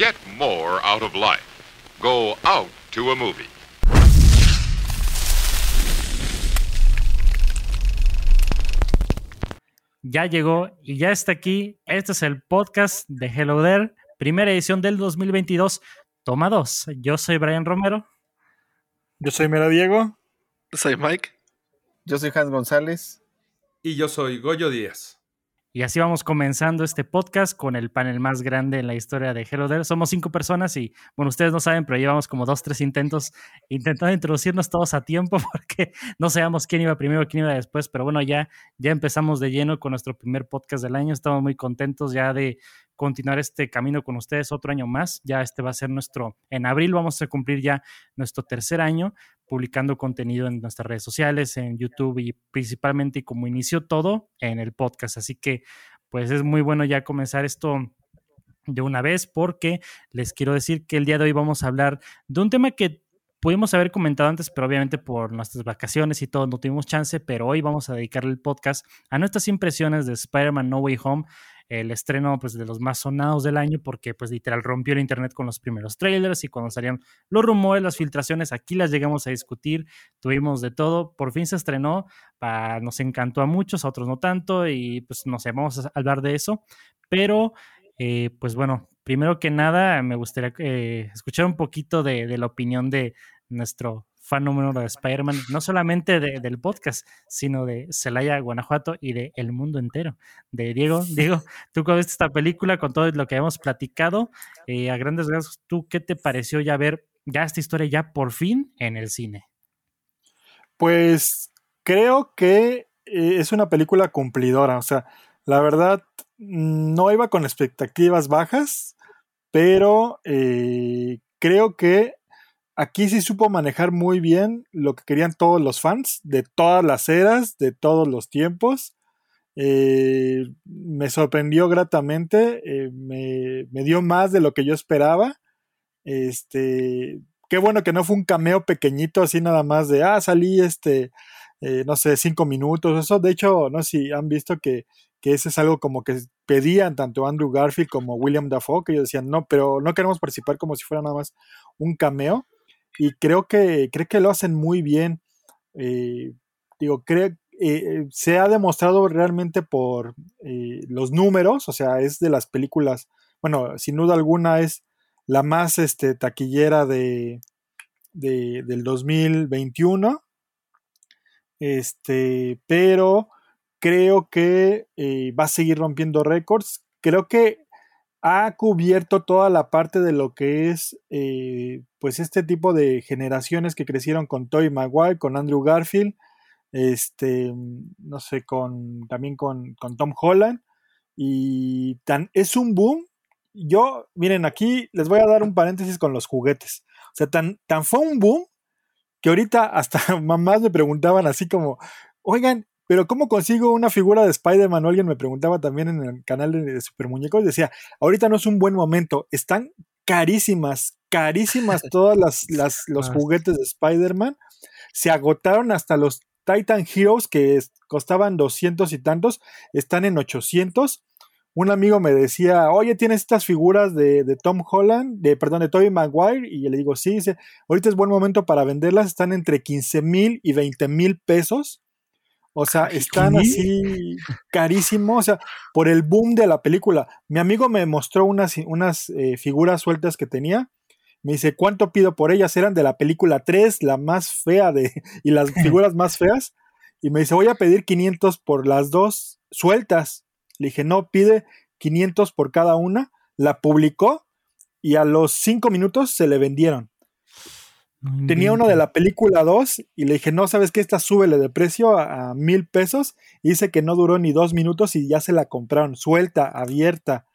Get more out of life. Go out to a movie. Ya llegó y ya está aquí. Este es el podcast de Hello There, primera edición del 2022, toma 2. Yo soy Brian Romero. Yo soy Mera Diego. Yo soy Mike. Yo soy Hans González. Y yo soy Goyo Díaz. Y así vamos comenzando este podcast con el panel más grande en la historia de Hello There. Somos cinco personas y, bueno, ustedes no saben, pero llevamos como dos, tres intentos intentando introducirnos todos a tiempo porque no sabíamos quién iba primero, quién iba después. Pero bueno, ya, ya empezamos de lleno con nuestro primer podcast del año. Estamos muy contentos ya de continuar este camino con ustedes otro año más. Ya este va a ser nuestro, en abril vamos a cumplir ya nuestro tercer año publicando contenido en nuestras redes sociales, en YouTube y principalmente como inició todo en el podcast. Así que pues es muy bueno ya comenzar esto de una vez porque les quiero decir que el día de hoy vamos a hablar de un tema que pudimos haber comentado antes, pero obviamente por nuestras vacaciones y todo no tuvimos chance, pero hoy vamos a dedicarle el podcast a nuestras impresiones de Spider-Man No Way Home el estreno pues, de los más sonados del año porque pues literal rompió el internet con los primeros trailers y cuando salían los rumores, las filtraciones, aquí las llegamos a discutir, tuvimos de todo, por fin se estrenó, nos encantó a muchos, a otros no tanto y pues no sé, vamos a hablar de eso, pero eh, pues bueno, primero que nada me gustaría eh, escuchar un poquito de, la opinión de nuestro fan número de Spider-Man, no solamente del podcast, sino de Celaya, Guanajuato y de el mundo entero. De Diego, Diego, tú con esta película, con todo lo que hemos platicado, eh, a grandes rasgos, ¿tú qué te pareció ya ver ya esta historia ya por fin en el cine? Pues creo que eh, es una película cumplidora, o sea, la verdad no iba con expectativas bajas, pero eh, creo que aquí sí supo manejar muy bien lo que querían todos los fans, de todas las eras, de todos los tiempos. Eh, me sorprendió gratamente, eh, me, dio más de lo que yo esperaba. Este, qué bueno que no fue un cameo pequeñito así nada más de, ah, salí este, no sé, cinco minutos. Eso, de hecho, no sé si han visto que, que ese es algo como que pedían tanto Andrew Garfield como William Dafoe, que ellos decían, no, pero no queremos participar como si fuera nada más un cameo y creo que, creo que lo hacen muy bien. Eh, digo, creo, eh, se ha demostrado realmente por eh, los números, o sea, es de las películas, bueno, sin duda alguna es la más este, taquillera de, de, del 2021. Este, pero creo que va a seguir rompiendo récords. Creo que ha cubierto toda la parte de lo que es eh, pues este tipo de generaciones que crecieron con Toy Maguire, con Andrew Garfield, este, no sé, con también con, Tom Holland. Y tan, es un boom. Yo, miren, aquí les voy a dar un paréntesis con los juguetes. O sea, tan, tan fue un boom que ahorita hasta mamás me preguntaban así como, oigan, pero ¿cómo consigo una figura de Spider-Man? Alguien me preguntaba también en el canal de Super Muñecos. Decía, ahorita no es un buen momento. Están carísimas, carísimas todas las, los ah. juguetes de Spider-Man. Se agotaron hasta los Titan Heroes que costaban 200 y tantos. Están en 800. Un amigo me decía, oye, ¿tienes estas figuras de, de Tom Holland? De, perdón, de Tobey Maguire. Y yo le digo, sí, dice, ahorita es buen momento para venderlas. Están entre 15 mil y 20 mil pesos. O sea, están así carísimos, o sea, por el boom de la película. Mi amigo me mostró unas, unas eh, figuras sueltas que tenía. Me dice, ¿cuánto pido por ellas? Eran de la película 3, la más fea de, y las figuras más feas. Y me dice, voy a pedir 500 por las dos sueltas. Le dije, no, pide 500 por cada una. La publicó y a los cinco minutos se le vendieron. Tenía uno de la película 2 y le dije, no, ¿sabes qué? Esta súbele de precio a, mil pesos. Y dice que no duró ni dos minutos y ya se la compraron, suelta, abierta.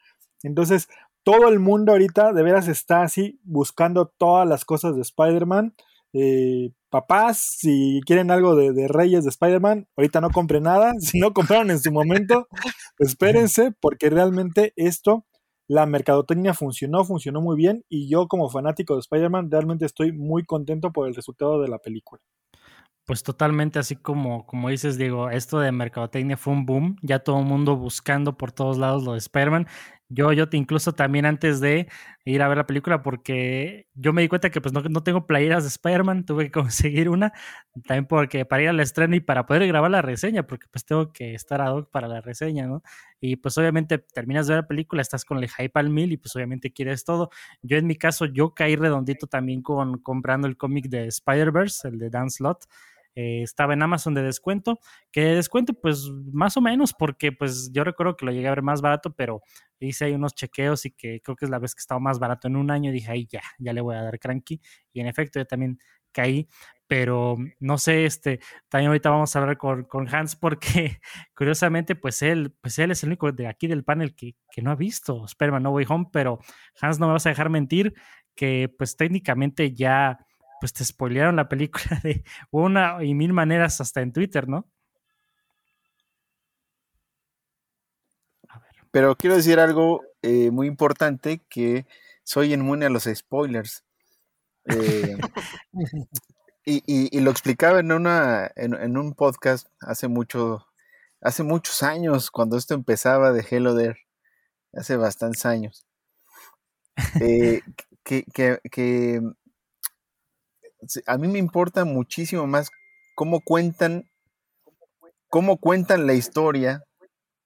Entonces, todo el mundo ahorita de veras está así buscando todas las cosas de Spider-Man. Eh, papás, si quieren algo de, de Reyes de Spider-Man, ahorita no compren nada. Si no compraron en su momento, espérense, porque realmente esto la mercadotecnia funcionó, funcionó muy bien y yo como fanático de Spider-Man realmente estoy muy contento por el resultado de la película. Pues totalmente así como, como dices, Diego, esto de mercadotecnia fue un boom, ya todo el mundo buscando por todos lados lo de Spider-Man. Yo, yo te incluso también antes de ir a ver la película, porque yo me di cuenta que pues no, no tengo playeras de Spider-Man, tuve que conseguir una, también porque para ir al estreno y para poder grabar la reseña, porque pues tengo que estar ad hoc para la reseña, ¿no? Y pues obviamente terminas de ver la película, estás con el hype al mil y pues obviamente quieres todo. Yo en mi caso, yo caí redondito también con comprando el cómic de Spider-Verse, el de Dan Slott. Eh, estaba en Amazon de descuento, que de descuento pues más o menos porque pues yo recuerdo que lo llegué a ver más barato, pero hice ahí unos chequeos y que creo que es la vez que estaba más barato en un año dije, ahí ya, ya le voy a dar cranky y en efecto yo también caí, pero no sé, este, también ahorita vamos a hablar con, con, Hans porque curiosamente pues él, pues él es el único de aquí del panel que, que no ha visto Spider-Man No Way Home, pero Hans no me vas a dejar mentir que pues técnicamente ya pues te spoilearon la película de una y mil maneras hasta en Twitter, ¿no? Pero quiero decir algo eh, muy importante, que soy inmune a los spoilers. Eh, y, lo explicaba en, una, en, un podcast hace mucho, hace muchos años, cuando esto empezaba de Hello There, hace bastantes años. Eh, que, que, a mí me importa muchísimo más cómo cuentan, cómo cuentan la historia,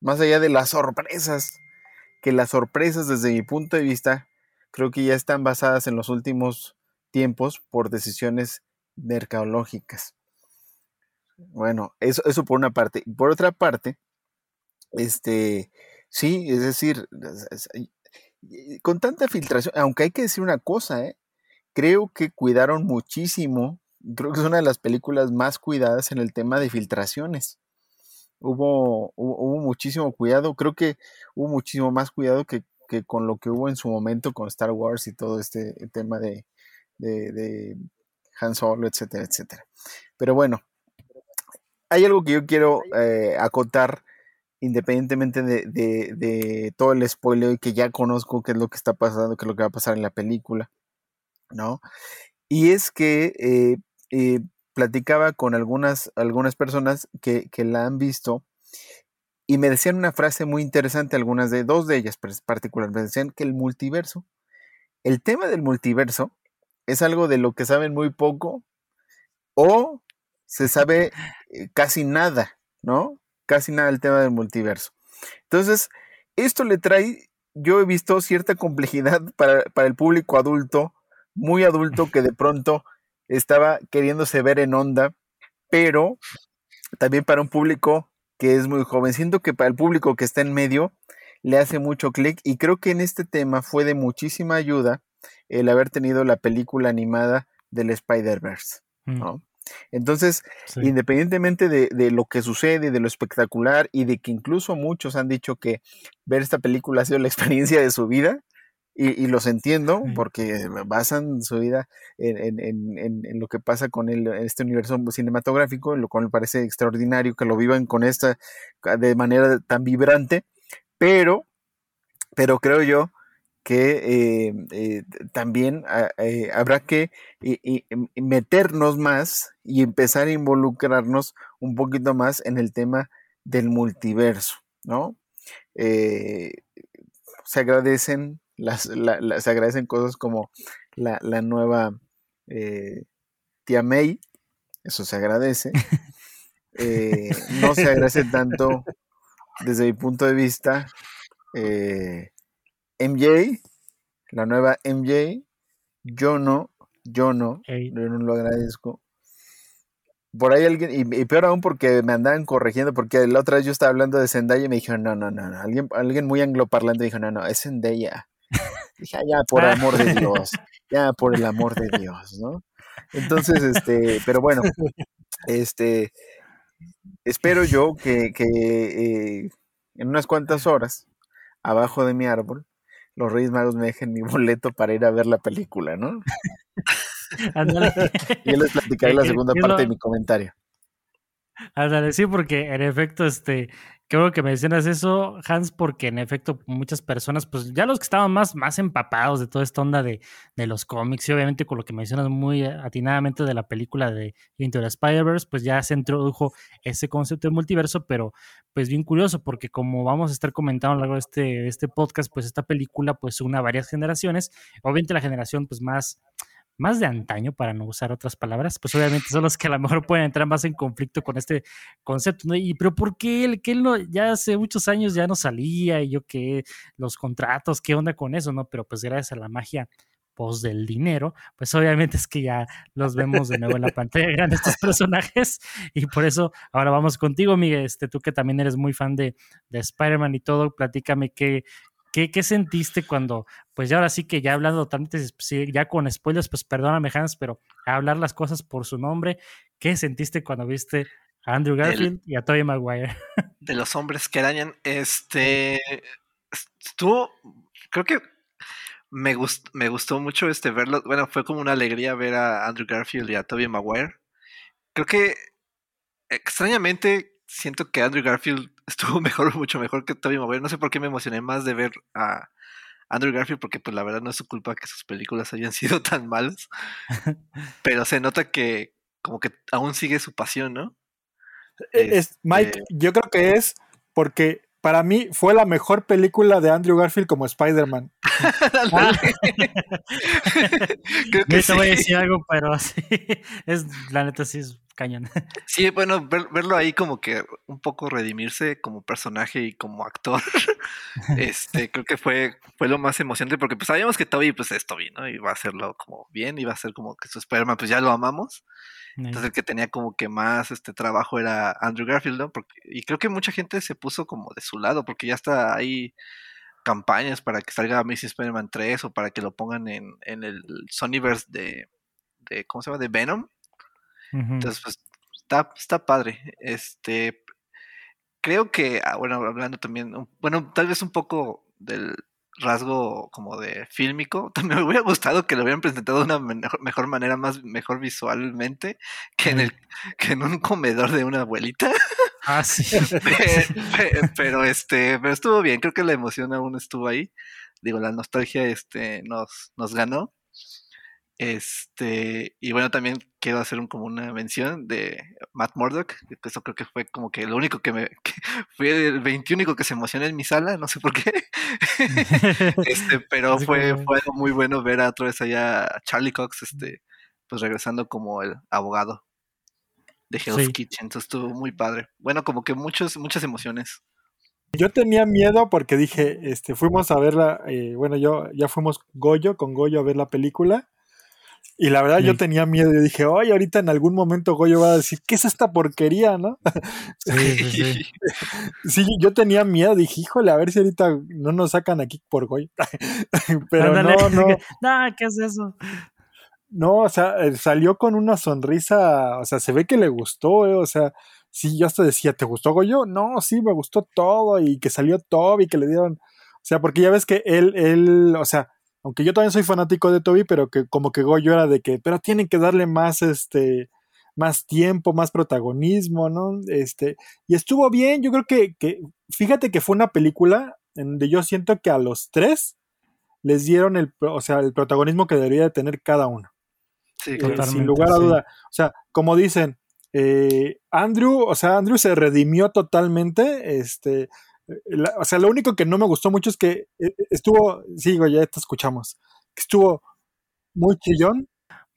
más allá de las sorpresas, que las sorpresas desde mi punto de vista creo que ya están basadas en los últimos tiempos por decisiones mercadológicas. Bueno, eso, eso por una parte. Por otra parte, este, sí, es decir, con tanta filtración, aunque hay que decir una cosa, ¿eh? Creo que cuidaron muchísimo, creo que es una de las películas más cuidadas en el tema de filtraciones. Hubo, hubo, muchísimo cuidado, creo que hubo muchísimo más cuidado que, con lo que hubo en su momento con Star Wars y todo este tema de, de, Han Solo, etcétera, etcétera. Pero bueno, hay algo que yo quiero eh, acotar independientemente de, de, todo el spoiler que ya conozco qué es lo que está pasando, qué es lo que va a pasar en la película. ¿No? Y es que eh, eh, platicaba con algunas, algunas personas que, la han visto y me decían una frase muy interesante, algunas de dos de ellas particularmente, decían que el multiverso, el tema del multiverso es algo de lo que saben muy poco o se sabe eh, casi nada, ¿no? Casi nada el tema del multiverso. Entonces, esto le trae, yo he visto cierta complejidad para, para el público adulto muy adulto que de pronto estaba queriéndose ver en onda, pero también para un público que es muy joven. Siento que para el público que está en medio le hace mucho clic y creo que en este tema fue de muchísima ayuda el haber tenido la película animada del Spider-Verse. Mm. ¿no? Entonces, independientemente de, de, lo que sucede, de lo espectacular y de que incluso muchos han dicho que ver esta película ha sido la experiencia de su vida, y, los entiendo porque basan su vida en, lo que pasa con este universo cinematográfico, lo cual me parece extraordinario que lo vivan con esta de manera tan vibrante, pero, pero creo yo que eh, eh, también ah, eh, habrá que meternos más y empezar a involucrarnos un poquito más en el tema del multiverso, ¿no? se agradecen las, se agradecen cosas como la, nueva eh, tía May, eso se agradece. Eh, no se agradece tanto desde mi punto de vista eh, MJ, la nueva MJ, yo no, yo no, yo no lo agradezco. Por ahí alguien, y, peor aún porque me andaban corrigiendo, porque la otra vez yo estaba hablando de Zendaya y me dijeron, no, no, no, no. Alguien, alguien muy angloparlante dijo, no, no, es Zendaya. Dije, ah, ya, por el amor de Dios, ya, por el amor de Dios, ¿no? Entonces, este, pero bueno, este, espero yo que, que eh, en unas cuantas horas, abajo de mi árbol, los Reyes Magos me dejen mi boleto para ir a ver la película, ¿no? y yo les platicaré la segunda parte de mi comentario. Ándale, sí, porque en efecto, este, Creo que mencionas eso, Hans, porque en efecto muchas personas, pues ya los que estaban más, más empapados de toda esta onda de, de los cómics y obviamente con lo que mencionas muy atinadamente de la película de Into the Spider-Verse, pues ya se introdujo ese concepto de multiverso, pero pues bien curioso porque como vamos a estar comentando a lo largo de este, este podcast, pues esta película pues une a varias generaciones, obviamente la generación pues más más de antaño, para no usar otras palabras, pues obviamente son los que a lo mejor pueden entrar más en conflicto con este concepto, ¿no? Y pero ¿por qué él, que él no, ya hace muchos años ya no salía y yo qué, los contratos, qué onda con eso, ¿no? Pero pues gracias a la magia post del dinero, pues obviamente es que ya los vemos de nuevo en la pantalla grande estos personajes y por eso ahora vamos contigo, Miguel, este, tú que también eres muy fan de, de Spider-Man y todo, platícame qué, ¿Qué, ¿Qué, sentiste cuando, pues ya ahora sí que ya hablando totalmente, ya con spoilers, pues perdóname Hans, pero a hablar las cosas por su nombre, ¿qué sentiste cuando viste a Andrew Garfield y a Tobey Maguire? De los hombres que arañan, este, estuvo, creo que me, gustó, me gustó mucho este verlo, bueno, fue como una alegría ver a Andrew Garfield y a Tobey Maguire. Creo que extrañamente siento que Andrew Garfield estuvo mejor, mucho mejor que Tobey Maguire. No sé por qué me emocioné más de ver a Andrew Garfield, porque pues la verdad no es su culpa que sus películas hayan sido tan malas. Pero se nota que como que aún sigue su pasión, ¿no? E-, es, Mike, este yo creo que es porque para mí fue la mejor película de Andrew Garfield como Spider-Man. Ah. Creo que te voy a decir algo, pero sí, es, la neta sí es cañón. Sí, bueno, verlo ahí como que un poco redimirse como personaje y como actor, este, creo que fue, fue lo más emocionante porque pues sabíamos que Toby pues es Toby, ¿no? Iba a hacerlo como bien, iba a ser como que su Spider-Man pues ya lo amamos. Entonces el que tenía como que más este trabajo era Andrew Garfield, ¿no? Porque, y creo que mucha gente se puso como de su lado, porque ya está ahí campañas para que salga Amazing Spider-Man 3 o para que lo pongan en, en el Sonyverse de, de, ¿cómo se llama? De Venom. Entonces, pues, está, está padre. Este, creo que, ah, bueno, hablando también, bueno, tal vez un poco del rasgo como de fílmico, también me hubiera gustado que lo hubieran presentado de una mejor, manera, más mejor visualmente, que en el, que en un comedor de una abuelita. Ah, sí. pero, este, pero estuvo bien, creo que la emoción aún estuvo ahí. Digo, la nostalgia este, nos, nos ganó. Este, y bueno, también quiero hacer un, como una mención de Matt Murdock, que eso creo que fue como que lo único que me, fue el 21 que se emocionó en mi sala, no sé por qué, este, pero fue, fue algo muy bueno ver a otra vez allá a Charlie Cox, este, pues regresando como el abogado de Hell's Kitchen, entonces estuvo muy padre. Bueno, como que muchos, muchas emociones. Yo tenía miedo porque dije, este, fuimos a verla, eh, bueno, yo ya fuimos Goyo, con Goyo a ver la película y la verdad yo tenía miedo, y dije, oye, ahorita en algún momento Goyo va a decir, ¿qué es esta porquería, no? Sí, sí, sí. sí, yo tenía miedo, dije, híjole, a ver si ahorita no nos sacan aquí por Goyo. Pero no, no. no, ¿qué es eso? No, o sea, eh, salió con una sonrisa, o sea, se ve que le gustó, eh, o sea, sí, yo hasta decía, ¿te gustó Goyo? No, sí, me gustó todo, y que salió todo, y que le dieron, o sea, porque ya ves que él, él, o sea, aunque yo también soy fanático de Toby, pero que como que Goyo era de que, pero tienen que darle más, este, más tiempo, más protagonismo, ¿no? Este, y estuvo bien, yo creo que, que fíjate que fue una película en donde yo siento que a los tres les dieron el, o sea, el protagonismo que debería de tener cada uno. Sí, eh, sin lugar a duda. O sea, como dicen, eh, Andrew, o sea, Andrew se redimió totalmente, este, o sea, lo único que no me gustó mucho es que eh, estuvo, sí, ya te escuchamos, estuvo muy chillón.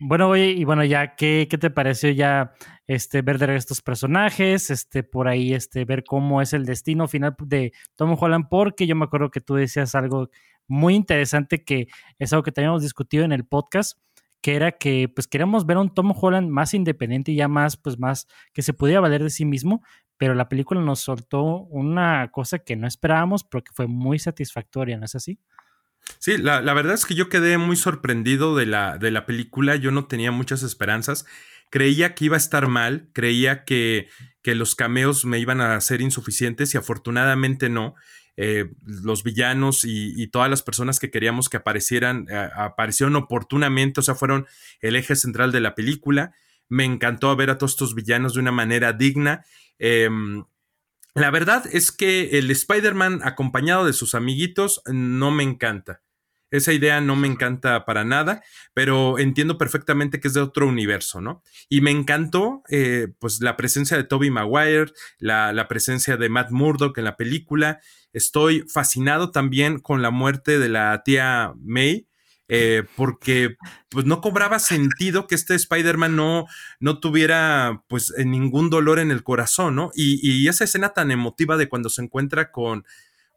Bueno, oye, y bueno, ya, ¿qué, ¿qué, te pareció ya este, ver de estos personajes? Este, por ahí, este, ver cómo es el destino final de Tom Holland, porque yo me acuerdo que tú decías algo muy interesante que es algo que teníamos discutido en el podcast, que era que pues queríamos ver a un Tom Holland más independiente y ya más, pues más, que se pudiera valer de sí mismo, pero la película nos soltó una cosa que no esperábamos, pero que fue muy satisfactoria, ¿no es así? Sí, la, verdad es que yo quedé muy sorprendido de la, de la película, yo no tenía muchas esperanzas, creía que iba a estar mal, creía que, que los cameos me iban a ser insuficientes y afortunadamente no. Eh, los villanos y, todas las personas que queríamos que aparecieran, eh, aparecieron oportunamente, o sea, fueron el eje central de la película Me encantó ver a todos estos villanos de una manera digna. Em, la verdad es que el Spider-Man acompañado de sus amiguitos no me encanta. Esa idea no me encanta para nada, pero entiendo perfectamente que es de otro universo, ¿no? Y me encantó, eh, pues, la presencia de Toby Maguire, la, la, presencia de Matt Murdock en la película. Estoy fascinado también con la muerte de la tía May. Eh, porque pues no cobraba sentido que este Spider-Man no, no tuviera pues ningún dolor en el corazón, ¿no? Y, y, esa escena tan emotiva de cuando se encuentra con,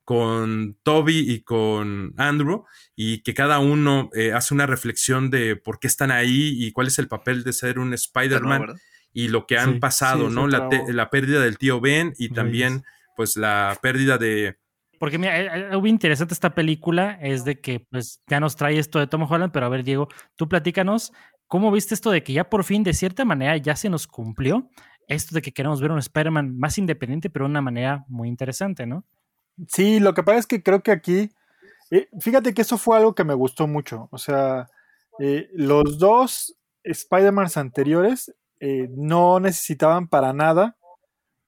con Toby y con Andrew y que cada uno eh, hace una reflexión de por qué están ahí y cuál es el papel de ser un Spider-Man y lo que han Sí, pasado, sí, ¿no? La, la pérdida del tío Ben y también pues la pérdida de... Porque mira, eh, eh, algo interesante esta película es de que pues ya nos trae esto de Tom Holland, pero a ver Diego, tú platícanos, ¿cómo viste esto de que ya por fin de cierta manera ya se nos cumplió esto de que queremos ver un Spider-Man más independiente, pero de una manera muy interesante, ¿no? Sí, lo que pasa es que creo que aquí, eh, fíjate que eso fue algo que me gustó mucho. O sea, los dos Spider-Mans anteriores no necesitaban para nada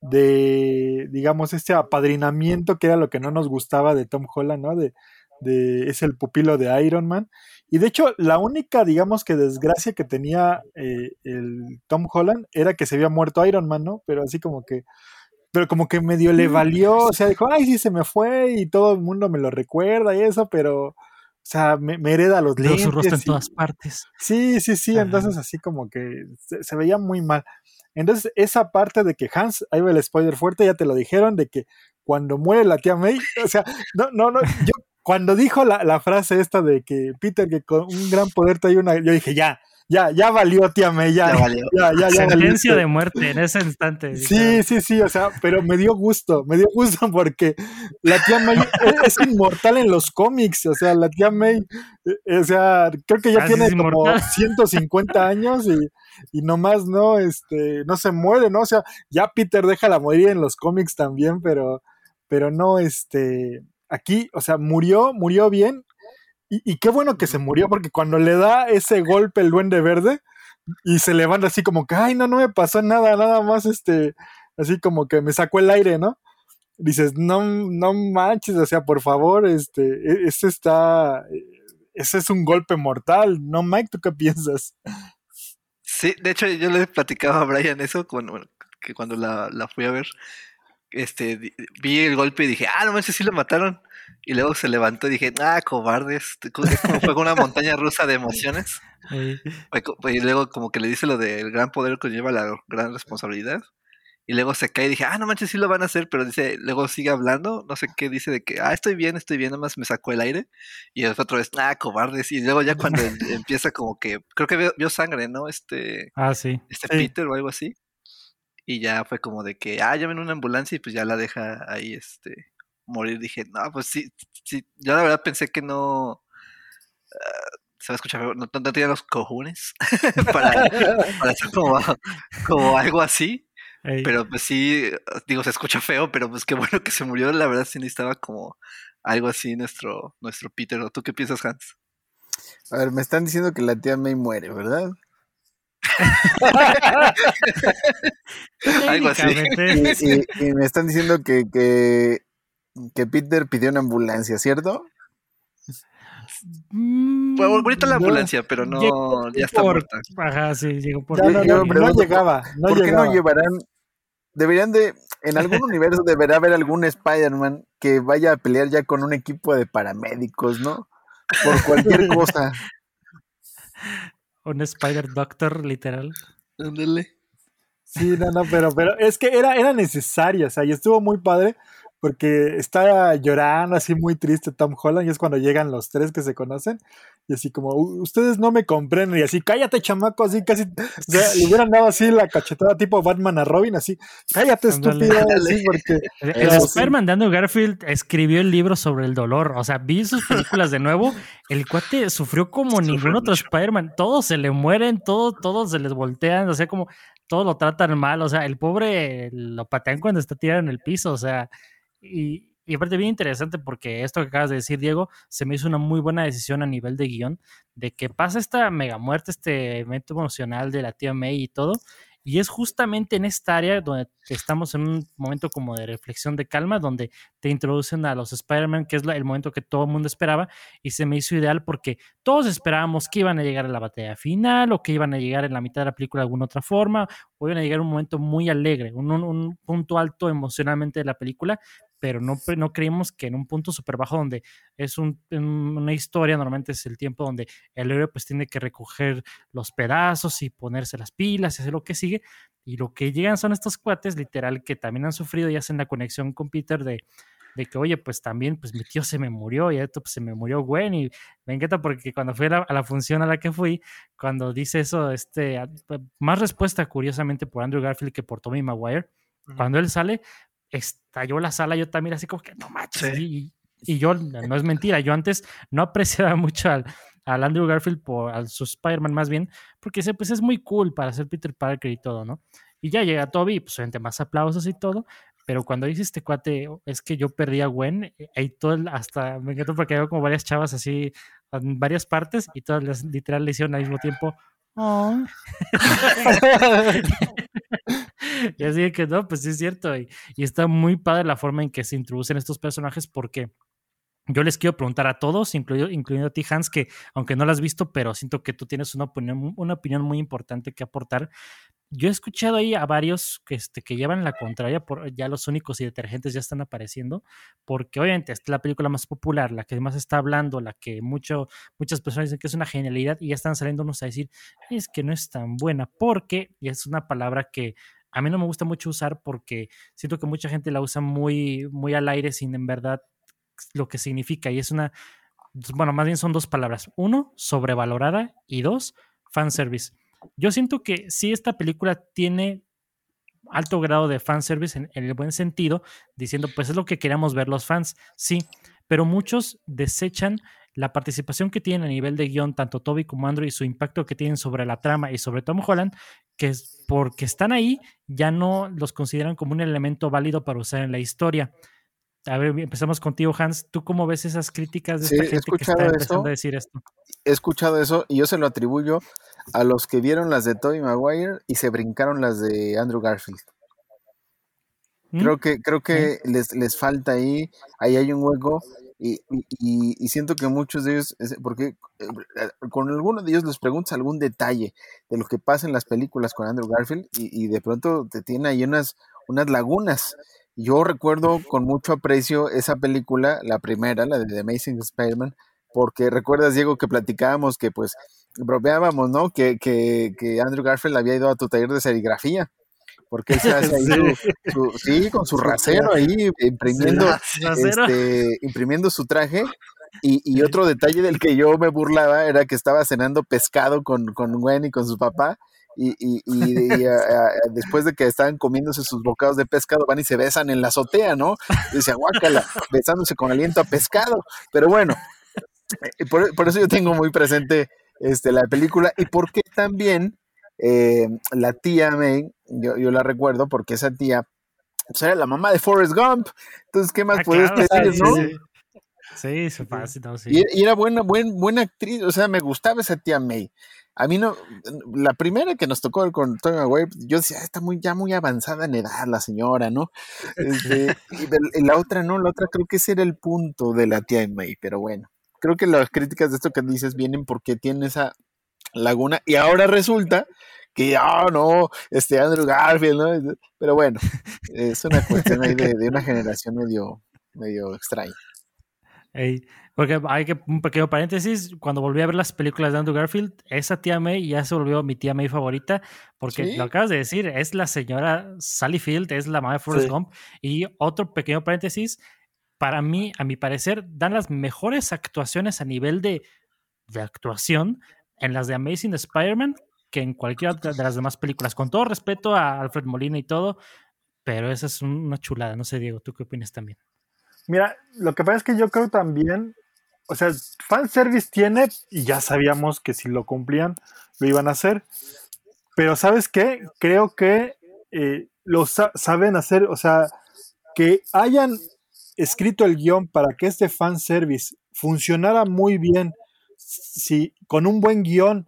de, digamos, este apadrinamiento que era lo que no nos gustaba de Tom Holland, ¿no? De, de- es el pupilo de Iron Man. Y de hecho, la única, digamos, que desgracia que tenía eh, el Tom Holland era que se había muerto Iron Man, ¿no? Pero así como que, pero como que medio le valió, o sea, dijo, ay, sí, se me fue y todo el mundo me lo recuerda y eso, pero, o sea, me, me hereda los lentes. su rostro en y- todas partes. Sí, sí, sí, Ajá. entonces así como que se, se veía muy mal. Entonces, esa parte de que Hans, ahí va el spoiler fuerte, ya te lo dijeron, de que cuando muere la tía May, o sea, no, no, no, yo cuando dijo la, la frase esta de que Peter, que con un gran poder trae una, yo dije, ya, ya, ya valió tía May, ya, Ya ya, valió. ya, ya, Sentencia valiste". de muerte en ese instante. Sí, sí, sí, o sea, pero me dio gusto, me dio gusto porque la tía May es, es inmortal en los cómics, o sea, la tía May, eh, o sea, creo que ya tiene como inmortal. 150 años y, y nomás no, este, no se muere, ¿no? O sea, ya Peter deja la morir en los cómics también, pero, pero no, este, aquí, o sea, murió, murió bien. Y, y qué bueno que se murió, porque cuando le da ese golpe el duende verde y se levanta así como que, ay, no, no me pasó nada, nada más, este, así como que me sacó el aire, ¿no? Dices, no, no manches, o sea, por favor, este, e- ese está, ese es un golpe mortal, ¿no, Mike? ¿Tú qué piensas? Sí, de hecho yo le platicaba a Brian eso cuando, que cuando la, la fui a ver, este, vi el golpe y dije, ah, no manches, sí lo mataron. Y luego se levantó y dije, ah, cobardes. Es como fue una montaña rusa de emociones. Y luego como que le dice lo del gran poder que lleva la gran responsabilidad. Y luego se cae y dije, ah, no manches, sí lo van a hacer, pero dice, luego sigue hablando, no sé qué, dice de que, ah, estoy bien, estoy bien, nada más me sacó el aire. Y después otra vez, ah, cobardes. Y luego ya cuando em- empieza como que, creo que vio, vio sangre, ¿no? Este, Ah, sí. este Sí. Peter o algo así. Y ya fue como de que, ah, llamen una ambulancia y pues ya la deja ahí, este, morir. Dije, no, pues sí, sí, yo la verdad pensé que no, ah, se va a escuchar, feo, no, no, tenía los cojones para, para hacer como, como algo así. Pero pues sí, digo, se escucha feo, pero pues qué bueno que se murió. La verdad sí necesitaba como algo así nuestro, nuestro Peter. ¿O tú qué piensas, Hans? A ver, me están diciendo que la tía May muere, ¿verdad? algo así. y- y me están diciendo que, que, que Peter pidió una ambulancia, ¿cierto? mm, Bueno, ahorita la no, ambulancia, pero no, llegó ya está por- muerta. Ajá, sí, llegó por. Ya no, no, no llegaba, no ¿Por qué no llevarán? Deberían de, en algún universo deberá haber algún Spider-Man que vaya a pelear ya con un equipo de paramédicos, ¿no? Por cualquier cosa. Un Spider Doctor, literal. Ándale. Sí, no, no, pero, pero es que era, era necesario, o sea, y estuvo muy padre porque está llorando así muy triste Tom Holland y es cuando llegan los tres que se conocen y así como, "U- ustedes no me comprenden y así, cállate chamaco, así casi, o sea, le hubieran dado así la cachetada tipo Batman a Robin, así, cállate estúpido, así, porque... El Pero sí. Spider-Man de Andrew Garfield escribió el libro sobre el dolor. O sea, vi sus películas de nuevo. El cuate sufrió como ningún otro. Spider-Man. Todos se le mueren, todos, todos se les voltean. O sea, como todos lo tratan mal. O sea, el pobre lo patean cuando está tirado en el piso. O sea, y, aparte bien interesante porque esto que acabas de decir, Diego, se me hizo una muy buena decisión a nivel de guion, de que pasa esta mega muerte, este evento emocional de la tía May y todo, y es justamente en esta área donde estamos en un momento como de reflexión de calma, donde te introducen a los Spider-Man, que es el momento que todo el mundo esperaba, y se me hizo ideal porque todos esperábamos que iban a llegar a la batalla final, o que iban a llegar en la mitad de la película de alguna otra forma, o iban a llegar a un momento muy alegre, un punto alto emocionalmente de la película, pero no, no creímos que en un punto súper bajo donde es una historia, normalmente es el tiempo donde el héroe pues tiene que recoger los pedazos y ponerse las pilas y hacer lo que sigue, y lo que llegan son estos cuates literal que también han sufrido y hacen la conexión con Peter de, de que, oye, pues también, pues mi tío se me murió y esto pues, se me murió Gwen y me encanta porque cuando fui a la, función a la que fui, cuando dice eso, este, más respuesta curiosamente por Andrew Garfield que por Tommy Maguire, cuando él sale, estalló la sala, yo también así como que no manches. Y, yo, no es mentira, yo antes no apreciaba mucho al, al Andrew Garfield, por, al su Spider-Man más bien, porque pues es muy cool para ser Peter Parker y todo, ¿no? Y ya llega Toby, pues obviamente más aplausos y todo, pero cuando dice este cuate, es que yo perdí a Gwen, y e, todo hasta, me encantó porque veo como varias chavas así en varias partes y todas literal le hicieron al mismo tiempo, y así que no, pues sí es cierto. Y, está muy padre la forma en que se introducen estos personajes porque yo les quiero preguntar a todos, incluido, incluyendo a ti, Hans, que aunque no lo has visto, pero siento que tú tienes una opinión, una opinión muy importante que aportar yo he escuchado ahí a varios que, este, que llevan la contraria, por, ya los únicos y detergentes ya están apareciendo, porque obviamente es la película más popular, la que más está hablando, la que mucho, muchas personas dicen que es una genialidad y ya están saliendo unos a decir, es que no es tan buena, porque, y es una palabra que a mí no me gusta mucho usar porque siento que mucha gente la usa muy, muy al aire sin en verdad lo que significa, y es una, bueno, más bien son dos palabras, uno, sobrevalorada, y dos, fanservice. Yo siento que si esta película tiene alto grado de fanservice en, en el buen sentido, diciendo, pues es lo que queremos ver los fans, sí, pero muchos desechan la participación que tienen a nivel de guion, tanto Toby como Andrew, y su impacto que tienen sobre la trama y sobre Tom Holland, que porque están ahí, ya no los consideran como un elemento válido para usar en la historia. A ver, empezamos contigo, Hans. ¿Tú cómo ves esas críticas de esta gente que está empezando a decir esto? He escuchado eso y yo se lo atribuyo a los que vieron las de Tobey Maguire y se brincaron las de Andrew Garfield. ¿Mm? Creo que, creo que les, les falta ahí, ahí hay un hueco y, y, siento que muchos de ellos, porque eh, con algunos de ellos les preguntas algún detalle de lo que pasa en las películas con Andrew Garfield y, y de pronto te tiene ahí unas, unas lagunas. Yo recuerdo con mucho aprecio esa película, la primera, la de The Amazing Spider-Man, porque recuerdas, Diego, que platicábamos que pues bromeábamos, ¿no? Que, que, que, Andrew Garfield había ido a tu taller de serigrafía, porque él se hace ahí Su, sí, con su rasero ahí, imprimiendo, este, imprimiendo su traje. Y, y, otro detalle del que yo me burlaba era que estaba cenando pescado con, con Gwen y con su papá, y, y, y, después de que estaban comiéndose sus bocados de pescado, van y se besan en la azotea, ¿no? Y dice, guácala, besándose con aliento a pescado. Pero bueno, eh, por, por, eso yo tengo muy presente este, la película y porque también eh, la tía May, yo, yo, la recuerdo porque esa tía pues, era la mamá de Forrest Gump. Entonces, ¿qué más ah, puedes decir, no? Sí, sí, no, sí. Y, era buena, buen, buena actriz, o sea, me gustaba esa tía May. A mí no, la primera que nos tocó con Tony Maguire, yo decía, ah, está muy, ya muy avanzada en edad la señora, ¿no? Este, y, la otra no, la otra creo que ese era el punto de la tía May, pero bueno, creo que las críticas de esto que dices vienen porque tiene esa laguna y ahora resulta que, ah, no, este Andrew Garfield, ¿no? Pero bueno, es una cuestión ahí de, de una generación medio, medio extraña porque hay que, un pequeño paréntesis, cuando volví a ver las películas de Andrew Garfield, esa tía May ya se volvió mi tía May favorita, porque lo acabas de decir, es la señora Sally Field, es la mamá de Forrest Gump. Y otro pequeño paréntesis, para mí, a mi parecer, dan las mejores actuaciones a nivel de, de actuación en las de Amazing Spider-Man que en cualquiera de las demás películas. Con todo respeto a Alfred Molina y todo, pero esa es una chulada. No sé, Diego, ¿tú qué opinas también? Mira, lo que pasa es que yo creo también, o sea, fanservice tiene, y ya sabíamos que si lo cumplían, lo iban a hacer. Pero ¿sabes qué? Creo que eh, lo saben hacer, o sea, que hayan escrito el guion para que este fanservice funcionara muy bien, si, con un buen guion,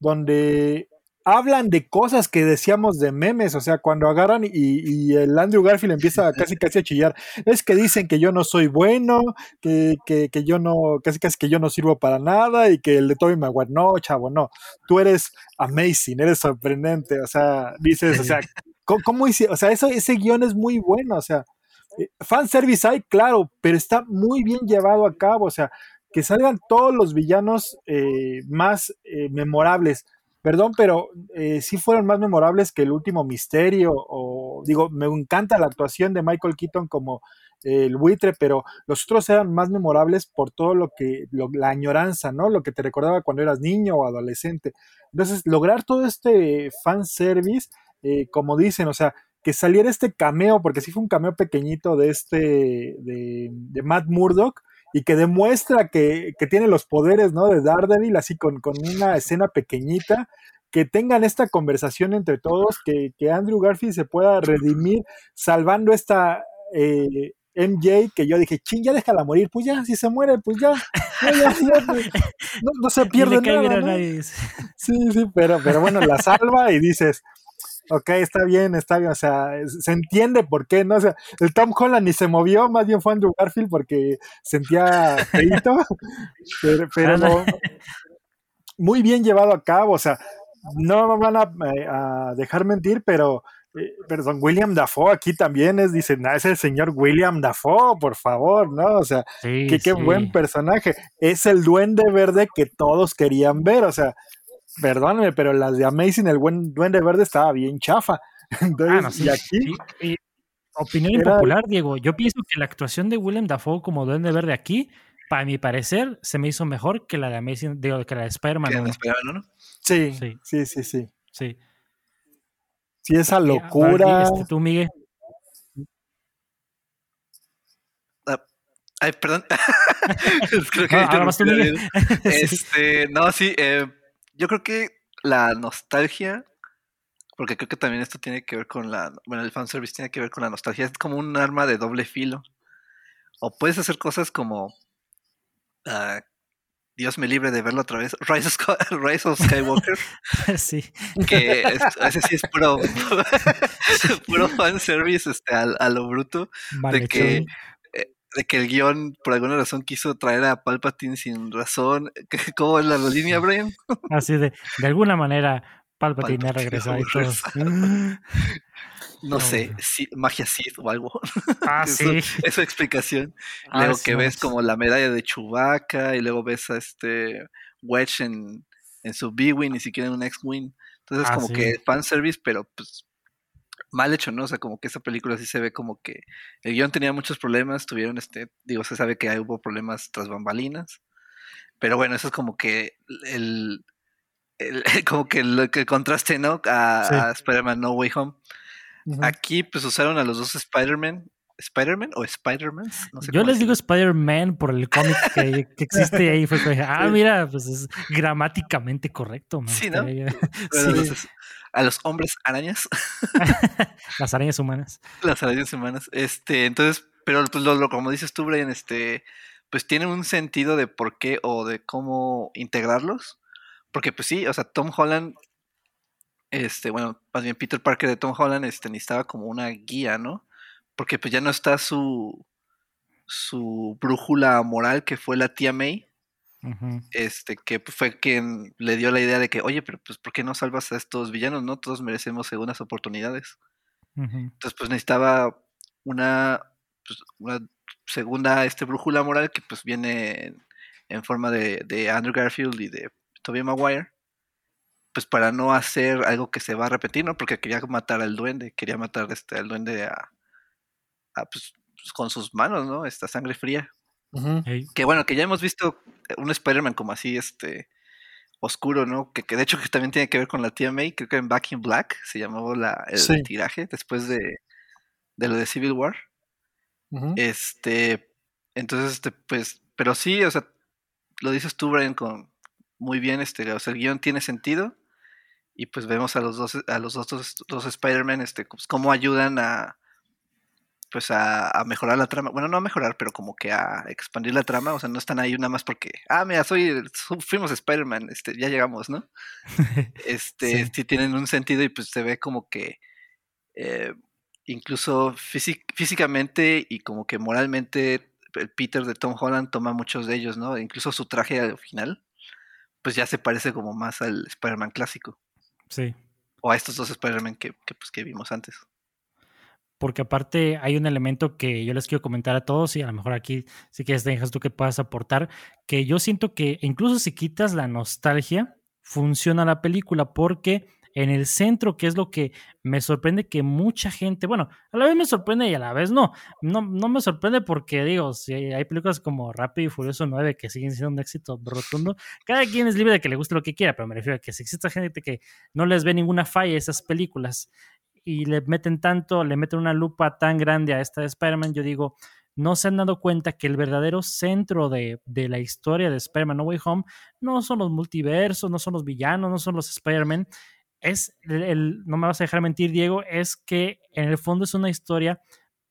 donde hablan de cosas que decíamos de memes, o sea, cuando agarran y, el Andrew Garfield empieza casi casi a chillar, es que dicen que yo no soy bueno, que, que, que, yo no, casi casi que yo no sirvo para nada y que el de Toby Maguire, no, chavo, no, tú eres amazing, eres sorprendente, o sea, dices, o sea, ¿cómo, hice? O sea, eso, ese guion es muy bueno, o sea, eh, fanservice hay, claro, pero está muy bien llevado a cabo, o sea, que salgan todos los villanos eh, más eh, memorables perdón, pero eh, sí fueron más memorables que el último misterio. O digo, me encanta la actuación de Michael Keaton como el buitre, pero los otros eran más memorables por todo lo que, la añoranza, ¿no? Lo que te recordaba cuando eras niño o adolescente. Entonces, lograr todo este fanservice, eh, como dicen, o sea, que saliera este cameo, porque sí fue un cameo pequeñito de este, de Matt Murdock, y que demuestra que, tiene los poderes, ¿no? De Daredevil, así con, una escena pequeñita, que tengan esta conversación entre todos, que, Andrew Garfield se pueda redimir salvando esta eh, MJ, que yo dije, ching, ya déjala morir, pues ya, si se muere, pues ya, no, se pierde nada. Sí, sí, pero, pero bueno, la salva y dices, ok, está bien, está bien, o sea, se entiende por qué, ¿no? O sea, el Tom Holland ni se movió, más bien fue Andrew Garfield porque sentía feito, pero, muy bien llevado a cabo, o sea, no me van a, dejar mentir, pero, eh, perdón, William Dafoe aquí también es, dicen, ah, es el señor William Dafoe, por favor, ¿no? O sea, que, qué buen personaje, es el duende verde que todos querían ver, o sea, perdóname, pero las de Amazing, el buen Duende Verde estaba bien chafa. Entonces, y aquí. opinión impopular, Diego. Yo pienso que la actuación de Willem Dafoe como Duende Verde aquí, para mi parecer, se me hizo mejor que la de Amazing, digo, que la de Spider-Man. ¿no? Sí, sí, sí, sí, sí. Sí, sí esa locura. Este, tú, Miguel. Ah, ay, perdón. Creo que no, tú, Miguel. Este, no, sí, eh, yo creo que la nostalgia, porque creo que también esto tiene que ver con la, bueno, el fanservice tiene que ver con la nostalgia, es como un arma de doble filo. O puedes hacer cosas como, uh, Dios me libre de verlo otra vez, Rise of, Skywalker. sí. Que ese sí es puro, puro fanservice este, a, a lo bruto. de que de que el guion por alguna razón quiso traer a Palpatine sin razón. ¿Cómo es la línea, Brian? Así de, de alguna manera Palpatine, ha regresado y todo. No, sé, magia Sith o algo. Ah, sí. Esa explicación. Ah, luego que ves como la medalla de Chewbacca y luego ves a este Wedge en, en su B-Wing y si quieren un X-Wing. Entonces, ah, como que fanservice, pero pues mal hecho, ¿no? O sea, como que esa película sí se ve como que el guion tenía muchos problemas, tuvieron este, digo, se sabe que hubo problemas tras bambalinas, pero bueno, eso es como que el, como que el, que contraste, ¿no? A, Spider-Man No Way Home. Aquí pues usaron a los dos Spider-Man ¿Spider-Man o Spider-Man? Yo les digo Spider-Man por el cómic que, existe ahí. Fue que, ah, mira, pues es gramáticamente correcto. Sí, ¿no? sí. a los hombres arañas. Las arañas humanas. Las arañas humanas. Este, entonces, pero pues lo, como dices tú, Brian, este, pues tiene un sentido de por qué o de cómo integrarlos. Porque pues sí, o sea, Tom Holland, este, bueno, más bien Peter Parker de Tom Holland, este, necesitaba como una guía, ¿no? Porque pues ya no está su, su brújula moral que fue la tía May. Este, que fue quien le dio la idea de que, oye, pero pues, ¿por qué no salvas a estos villanos? No, todos merecemos segundas oportunidades. Entonces, pues necesitaba una, pues, una segunda este, brújula moral que pues viene en, forma de, de, Andrew Garfield y de Tobey Maguire. Pues para no hacer algo que se va a repetir, ¿no? Porque quería matar al duende, quería matar este, al duende a, pues, pues, con sus manos, ¿no? Esta sangre fría. Que bueno, que ya hemos visto un Spider-Man como así, este, oscuro, ¿no? Que, de hecho que también tiene que ver con la tía May, creo que en Back in Black se llamaba la, el tiraje después de, de, lo de Civil War. Este, entonces, este, pues, pero sí, o sea, lo dices tú, Brian, con muy bien, este, o sea, el guion tiene sentido y pues vemos a los dos, a los otros dos Spider-Man, este, pues, cómo ayudan a, pues a, a, mejorar la trama. Bueno, no a mejorar, pero como que a expandir la trama. O sea, no están ahí nada más porque, ah, mira, soy, fuimos Spider-Man, este, ya llegamos, ¿no? Este, sí. sí. tienen un sentido y pues se ve como que eh, incluso físicamente y como que moralmente el Peter de Tom Holland toma muchos de ellos, ¿no? Incluso su traje al final, pues ya se parece como más al Spider-Man clásico. Sí. O a estos dos Spider-Man que, que, pues, que vimos antes porque aparte hay un elemento que yo les quiero comentar a todos y a lo mejor aquí sí que dejas tú que puedas aportar, que yo siento que incluso si quitas la nostalgia, funciona la película porque en el centro, que es lo que me sorprende que mucha gente, bueno, a la vez me sorprende y a la vez no, no, no me sorprende porque digo, si hay películas como Rápido y Furioso 9 que siguen siendo un éxito rotundo, cada quien es libre de que le guste lo que quiera, pero me refiero a que si existe gente que no les ve ninguna falla a esas películas y le meten tanto, le meten una lupa tan grande a esta de Spider-Man, yo digo, no se han dado cuenta que el verdadero centro de, de la historia de Spider-Man No Way Home no son los multiversos, no son los villanos, no son los Spider-Man. Es el, no me vas a dejar mentir, Diego, es que en el fondo es una historia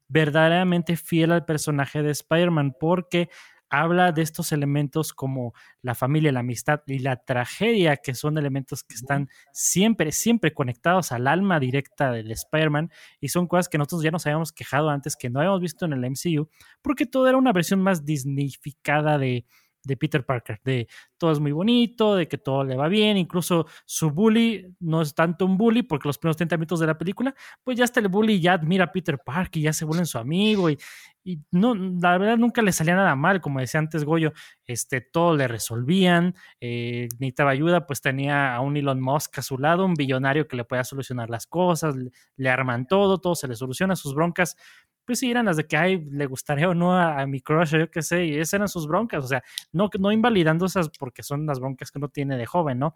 verdaderamente fiel al personaje de Spider-Man, porque habla de estos elementos como la familia, la amistad y la tragedia, que son elementos que están siempre, siempre conectados al alma directa del Spider-Man y son cosas que nosotros ya nos habíamos quejado antes, que no habíamos visto en el MCU, porque todo era una versión más disneyficada de, de Peter Parker, de todo es muy bonito, de que todo le va bien, incluso su bully no es tanto un bully, porque los primeros 30 minutos de la película, pues ya está el bully ya admira a Peter Parker y ya se vuelven su amigo y, y no, la verdad nunca le salía nada mal, como decía antes Goyo, este, todo le resolvían, eh, necesitaba ayuda, pues tenía a un Elon Musk a su lado, un billonario que le podía solucionar las cosas, le, le arman todo, todo se le soluciona, sus broncas pues sí, eran las de que, ay, le gustaría o no a, mi crush o yo qué sé, y esas eran sus broncas, o sea, no, no invalidando esas porque son las broncas que uno tiene de joven, ¿no?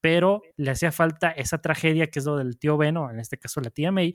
Pero le hacía falta esa tragedia que es lo del tío Ben, o en este caso la tía May,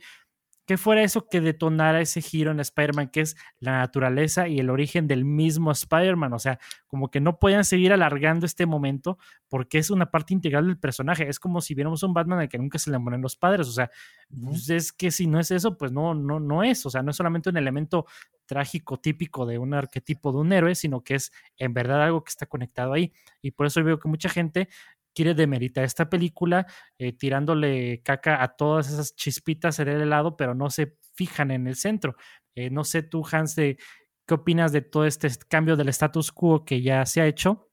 que fuera eso que detonara ese giro en Spider-Man, que es la naturaleza y el origen del mismo Spider-Man. O sea, como que no podían seguir alargando este momento porque es una parte integral del personaje. Es como si viéramos un Batman al que nunca se le mueren los padres. O sea, pues es que si no es eso, pues no, no, no es. O sea, no es solamente un elemento trágico típico de un arquetipo de un héroe, sino que es en verdad algo que está conectado ahí. Y por eso veo que mucha gente quiere demeritar esta película, eh, tirándole caca a todas esas chispitas en el helado, pero no se fijan en el centro. Eh, no sé tú, Hans, de, ¿qué opinas de todo este cambio del status quo que ya se ha hecho?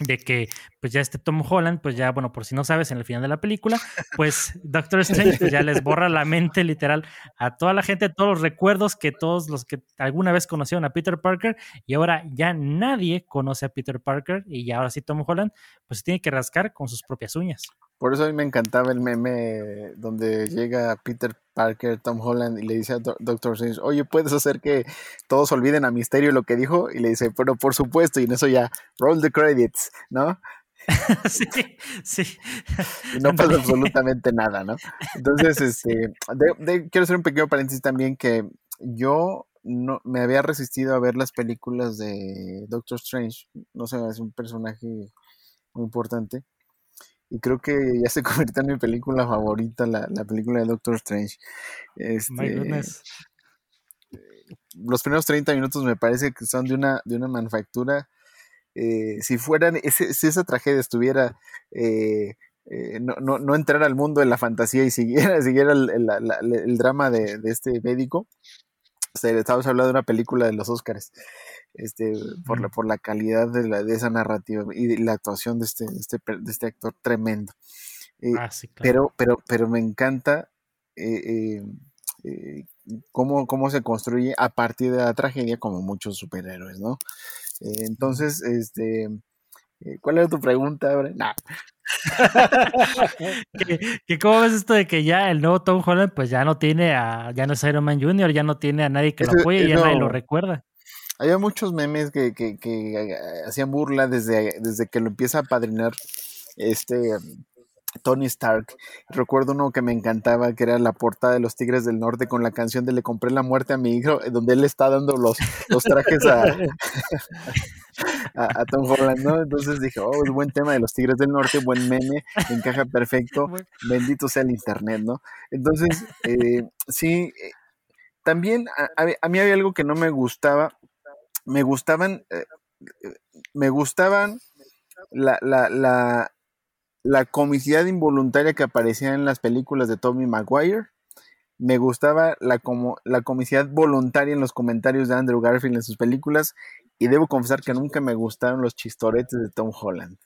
De que pues ya este Tom Holland, pues ya, bueno, por si no sabes, en el final de la película, pues Doctor Strange pues ya les borra la mente literal a toda la gente, todos los recuerdos que todos los que alguna vez conocieron a Peter Parker y ahora ya nadie conoce a Peter Parker y ya ahora sí Tom Holland pues tiene que rascar con sus propias uñas. Por eso a mí me encantaba el meme donde llega Peter Parker, Tom Holland y le dice a Doctor Strange, oye, ¿puedes hacer que todos olviden a Misterio lo que dijo? Y le dice, pero por supuesto, y en eso ya, roll the credits, ¿no? sí, sí. Y no pasa absolutamente nada, ¿no? Entonces, este, quiero hacer un pequeño paréntesis también que yo no me había resistido a ver las películas de Doctor Strange. No sé, es un personaje muy importante y creo que ya se convirtió en mi película favorita, la, la película de Doctor Strange. Este, los primeros 30 minutos me parece que son de una, de una manufactura. Eh, si fueran, ese, si esa tragedia estuviera, eh, eh, no, no, no entrar al mundo de la fantasía y siguiera, siguiera el, el, el drama de, de, este médico, estamos hablando de una película de los Oscars este, por, la, por la calidad de, la, de esa narrativa y la actuación de este, de este, de este actor tremendo. Eh, ah, sí, claro. pero, pero, pero me encanta eh, eh, cómo, cómo se construye a partir de la tragedia como muchos superhéroes, ¿no? entonces, este, ¿cuál era tu pregunta? Nah. ¿Qué, cómo ves esto de que ya el nuevo Tom Holland pues ya no tiene a, ya no es Iron Man Jr., ya no tiene a nadie que lo apoye y ya nadie lo recuerda? Había muchos memes que, que, que, eh, hacían burla desde, desde que lo empieza a padrinar este Tony Stark. Recuerdo uno que me encantaba, que era la portada de los Tigres del Norte con la canción de Le compré la muerte a mi hijo, donde él está dando los, los trajes a, a, a, Tom Holland, ¿no? Entonces dije, oh, es buen tema de los Tigres del Norte, buen meme, encaja perfecto, bendito sea el Internet, ¿no? Entonces, eh, sí, también a, a- a mí había algo que no me gustaba. Me gustaban, eh, eh, me gustaban la, la, la, la comicidad involuntaria que aparecía en las películas de Tommy Maguire. Me gustaba la, como, la comicidad voluntaria en los comentarios de Andrew Garfield en sus películas. Y debo confesar que nunca me gustaron los chistoretes de Tom Holland.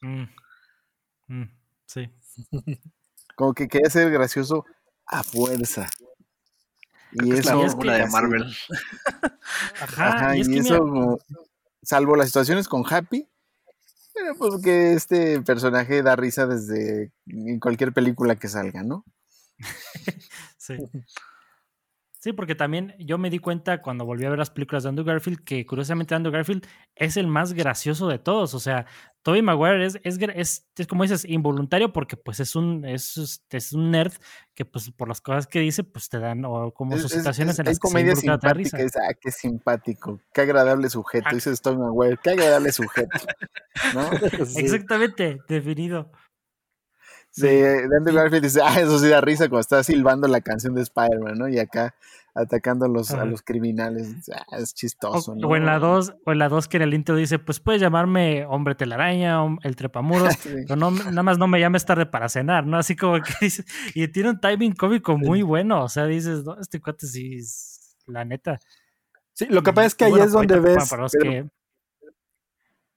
Mm. Mm, sí. Como que quería ser gracioso a fuerza. Y Es la eso, es fórmula de Marvel. Ajá, Ajá, y y, es que eso, mira, como- salvo las situaciones con Happy, pero pues que este personaje da risa desde en cualquier película que salga, ¿no? Sí. Sí, porque también yo me di cuenta cuando volví a ver las películas de Andrew Garfield que curiosamente Andrew Garfield es el más gracioso de todos. O sea, Tobey Maguire es, es, es- es como dices, involuntario porque pues es un, es, es- es un nerd que pues por las cosas que dice pues te dan, o como sus es- situaciones es- en las que comedia risa. es, ah, qué simpático, qué agradable sujeto, Ah. dice Tom Maguire, qué agradable sujeto, ¿no? Sí. Exactamente, definido. De, de Andrew Garfield dice, ah, eso sí da risa cuando está silbando la canción de Spider-Man, ¿no? Y acá atacando a los, a los criminales, ah, es O, chistoso, ¿no? o en la 2, o en la 2 que en el intro dice, pues puedes llamarme hombre telaraña, el trepamuros, Sí. pero no, nada más no me llames tarde para cenar, ¿no? Así como que dice, y tiene un timing cómico muy bueno, o sea, dices, no, este cuate sí es la neta. Sí, lo que pasa es que ahí bueno, es donde ves,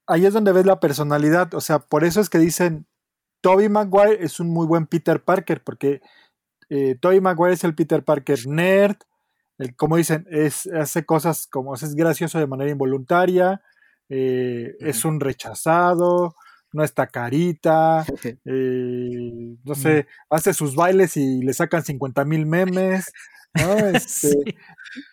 ahí es donde ves la personalidad. O sea, por eso es que dicen, Toby Maguire es un muy buen Peter Parker, porque eh, Tobey Maguire es el Peter Parker nerd, el, como dicen, es, hace cosas como es gracioso de manera involuntaria, eh, es un rechazado, no está carita, eh, no sé, hace sus bailes y le sacan 50 mil memes, ¿no? Este, Sí.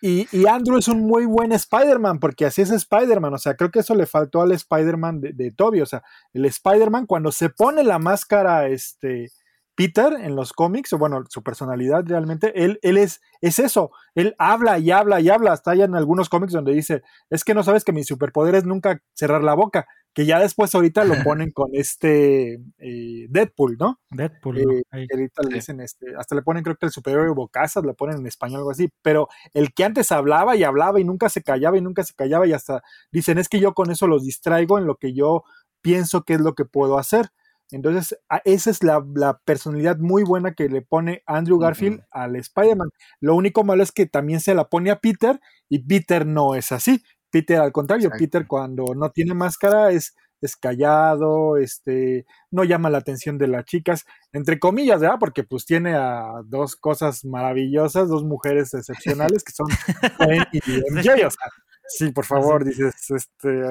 y, y Andrew es un muy buen Spider-Man, porque así es Spider-Man. O sea, creo que eso le faltó al Spider-Man de, de Toby. O sea, el Spider-Man, cuando se pone la máscara, este. Peter en los cómics, o bueno, su personalidad realmente, él, él es, es eso, él habla y habla y habla, hasta hay en algunos cómics donde dice, es que no sabes que mi superpoder es nunca cerrar la boca, que ya después ahorita lo ponen con este eh, Deadpool, ¿no? Deadpool, ¿no? Eh, Ahí. que ahorita le dicen, este, hasta le ponen creo que el superior Bocazas, le ponen en español algo así, pero el que antes hablaba y hablaba y nunca se callaba y nunca se callaba y hasta dicen, es que yo con eso los distraigo en lo que yo pienso que es lo que puedo hacer. Entonces, a- esa es la, la personalidad muy buena que le pone Andrew Garfield al Spider-Man. Lo único malo es que también se la pone a Peter y Peter no es así. Peter, al contrario, Exacto. Peter cuando no tiene máscara es, es callado, este, no llama la atención de las chicas, entre comillas, ¿verdad? Porque pues tiene a dos cosas maravillosas, dos mujeres excepcionales que son Gwen y MJ, o sea, sí, por favor, dices, este,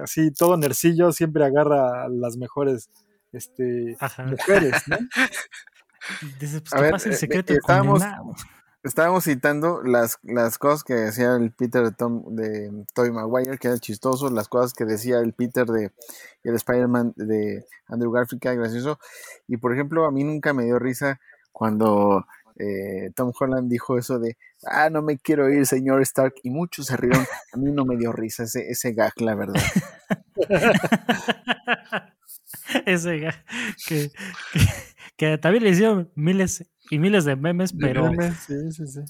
así todo nercillo siempre agarra a las mejores este, Ajá. mujeres, ¿no? Dices, pues A ¿qué ver, pasa el eh, secreto eh, del estábamos- condenado? Estábamos citando las, las cosas que decía el Peter de, Tom, de Tobey Maguire, que era chistoso, las cosas que decía el Peter de el Spider-Man de Andrew Garfield, que era gracioso. Y por ejemplo, a mí nunca me dio risa cuando eh, Tom Holland dijo eso de, ah, no me quiero ir, señor Stark, y muchos se rieron. A mí no me dio risa ese, ese gag, la verdad. Ese ga- que, que, que también le hicieron miles y miles de memes, pero, Sí, sí, sí.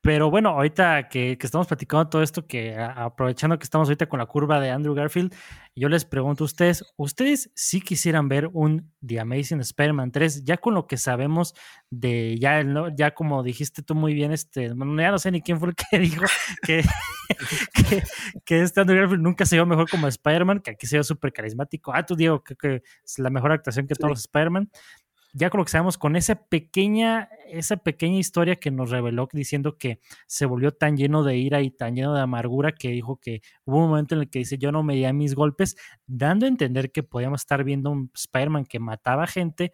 pero bueno, ahorita que, que estamos platicando todo esto, que a- aprovechando que estamos ahorita con la curva de Andrew Garfield, yo les pregunto a ustedes, ¿ustedes sí quisieran ver un The Amazing Spider-Man 3, ya con lo que sabemos de, ya, el no- ya como dijiste tú muy bien, este, bueno, ya no sé ni quién fue el que dijo que, que, que este Andrew Garfield nunca se vio mejor como Spider-Man, que aquí se vio súper carismático. Ah, tú Diego, creo que es la mejor actuación que todos los Spider-Man. Ya con lo que sabemos, con esa pequeña, esa pequeña historia que nos reveló diciendo que se volvió tan lleno de ira y tan lleno de amargura que dijo que hubo un momento en el que dice yo no medía mis golpes, dando a entender que podíamos estar viendo un Spider-Man que mataba gente.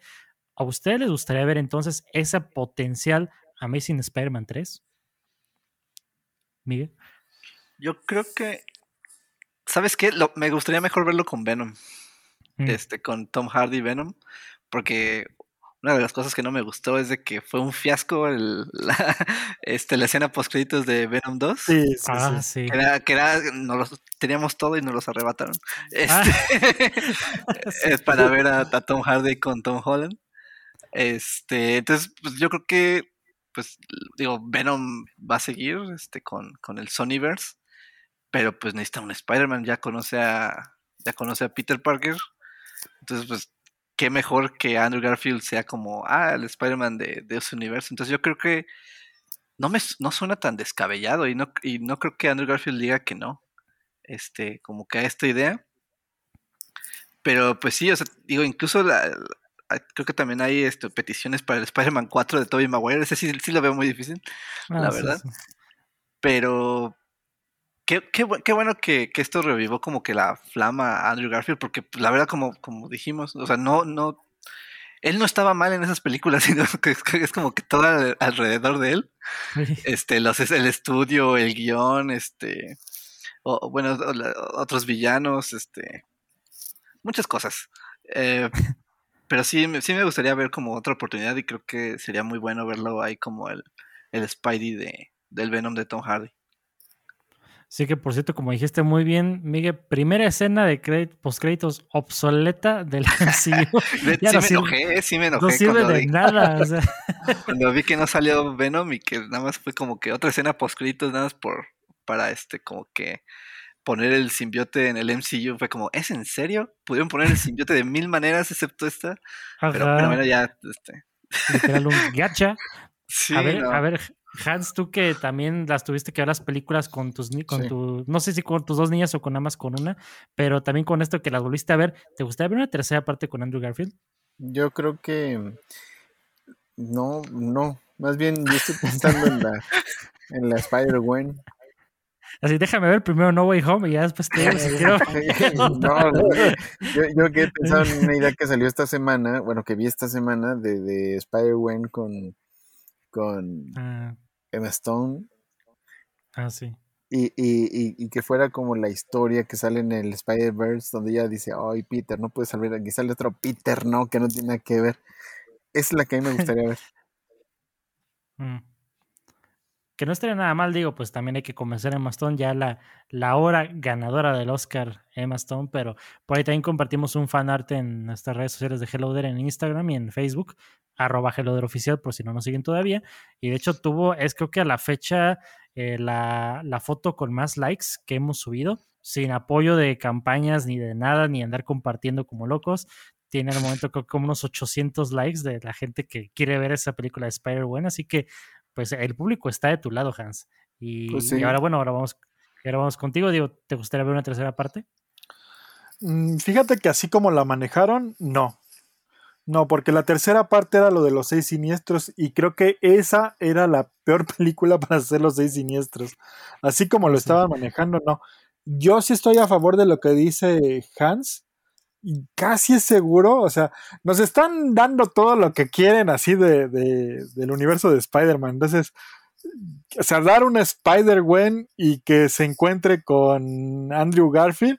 ¿A ustedes les gustaría ver entonces ese potencial Amazing Spider-Man 3? Miguel. Yo creo que. ¿Sabes qué? Lo- me gustaría mejor verlo con Venom. Mm. Este, con Tom Hardy Venom. Porque una de las cosas que no me gustó es de que fue un fiasco el- la, este, la escena post créditos de Venom 2. Sí, sí, ah, sí. sí. Que era, que era nos los- teníamos todo y nos los arrebataron. Ah. Este, Sí. es para ver a, a Tom Hardy con Tom Holland. Este, entonces, pues yo creo que pues, digo, Venom va a seguir este, con, con el Sonyverse, pero pues necesita un Spider-Man, ya conoce a, ya conoce a Peter Parker, entonces pues qué mejor que Andrew Garfield sea como, ah, el Spider-Man de, de ese universo. Entonces yo creo que no me no suena tan descabellado y no, y no creo que Andrew Garfield diga que no. Este, como que a esta idea. Pero pues sí, o sea, digo, incluso la, creo que también hay este, peticiones para el Spider-Man 4 de Tobey Maguire. Ese sí, sí lo veo muy difícil, la Ah, sí, verdad. sí. Pero qué, qué, qué bueno que, que esto revivó como que la flama a Andrew Garfield, porque pues, la verdad, como, como dijimos, o sea, no, no, él no estaba mal en esas películas, sino que es, que es como que todo al- alrededor de él, este, los, el estudio, el guion, este, o, bueno, o la- otros villanos, este, muchas cosas. Eh, pero sí, me- sí me gustaría ver como otra oportunidad y creo que sería muy bueno verlo ahí como el, el Spidey de, del Venom de Tom Hardy. Sí que por cierto, como dijiste muy bien, Miguel, primera escena de crédit, postcréditos obsoleta del MCU. De- Ya sí no me sirve- enojé, sí me no enojé sirve cuando, de vi, nada. o sea, cuando vi que no salió Venom y que nada más fue como que otra escena post nada más por para este como que poner el simbiote en el MCU fue como, ¿es en serio? Pudieron poner el simbiote de mil maneras excepto esta, pero, pero bueno, ya este literal un gacha. sí, a ver, no. a ver, Hans, tú que también las tuviste que ver las películas con tus con Sí. tu, no sé si con tus dos niñas o con nada más con una, pero también con esto que las volviste a ver, ¿te gustaría ver una tercera parte con Andrew Garfield? Yo creo que no, no. Más bien yo estoy pensando en la, en la Spider-Gwen. Así, déjame ver primero No Way Home y ya después te digo. No, no, yo, yo que he pensado en una idea que salió esta semana, bueno, que vi esta semana de, de Spider-Gwen con, con Ah, Emma Stone ah, sí. y, y, y, y que fuera como la historia que sale en el Spider-Verse donde ella dice, ay Peter, no puedes salir, aquí sale otro Peter, no, que no tiene nada que ver. Es la que a mí me gustaría ver. Mm. Que no estaría nada mal, digo, pues también hay que convencer a Emma Stone, ya la, la hora ganadora del Oscar, Emma Stone, pero por ahí también compartimos un fanart en nuestras redes sociales de Hello There en Instagram y en Facebook, arroba Hello There Oficial, por si no nos siguen todavía. Y de hecho tuvo, es creo que a la fecha, eh, la, la foto con más likes que hemos subido, sin apoyo de campañas ni de nada, ni andar compartiendo como locos. Tiene al momento como unos 800 likes de la gente que quiere ver esa película de Spider-Man, así que pues el público está de tu lado, Hans. Y, Pues y ahora, bueno, ahora vamos, ahora vamos contigo. Digo, ¿te gustaría ver una tercera parte? Mm, Fíjate que así como la manejaron, no. No, porque la tercera parte era lo de los seis siniestros y creo que esa era la peor película para hacer los seis siniestros. Así como lo estaban manejando, no. Yo sí estoy a favor de lo que dice Hans casi es seguro, o sea, nos están dando todo lo que quieren así de, de- del universo de Spider-Man. Entonces, o sea, dar una Spider-Gwen y que se encuentre con Andrew Garfield,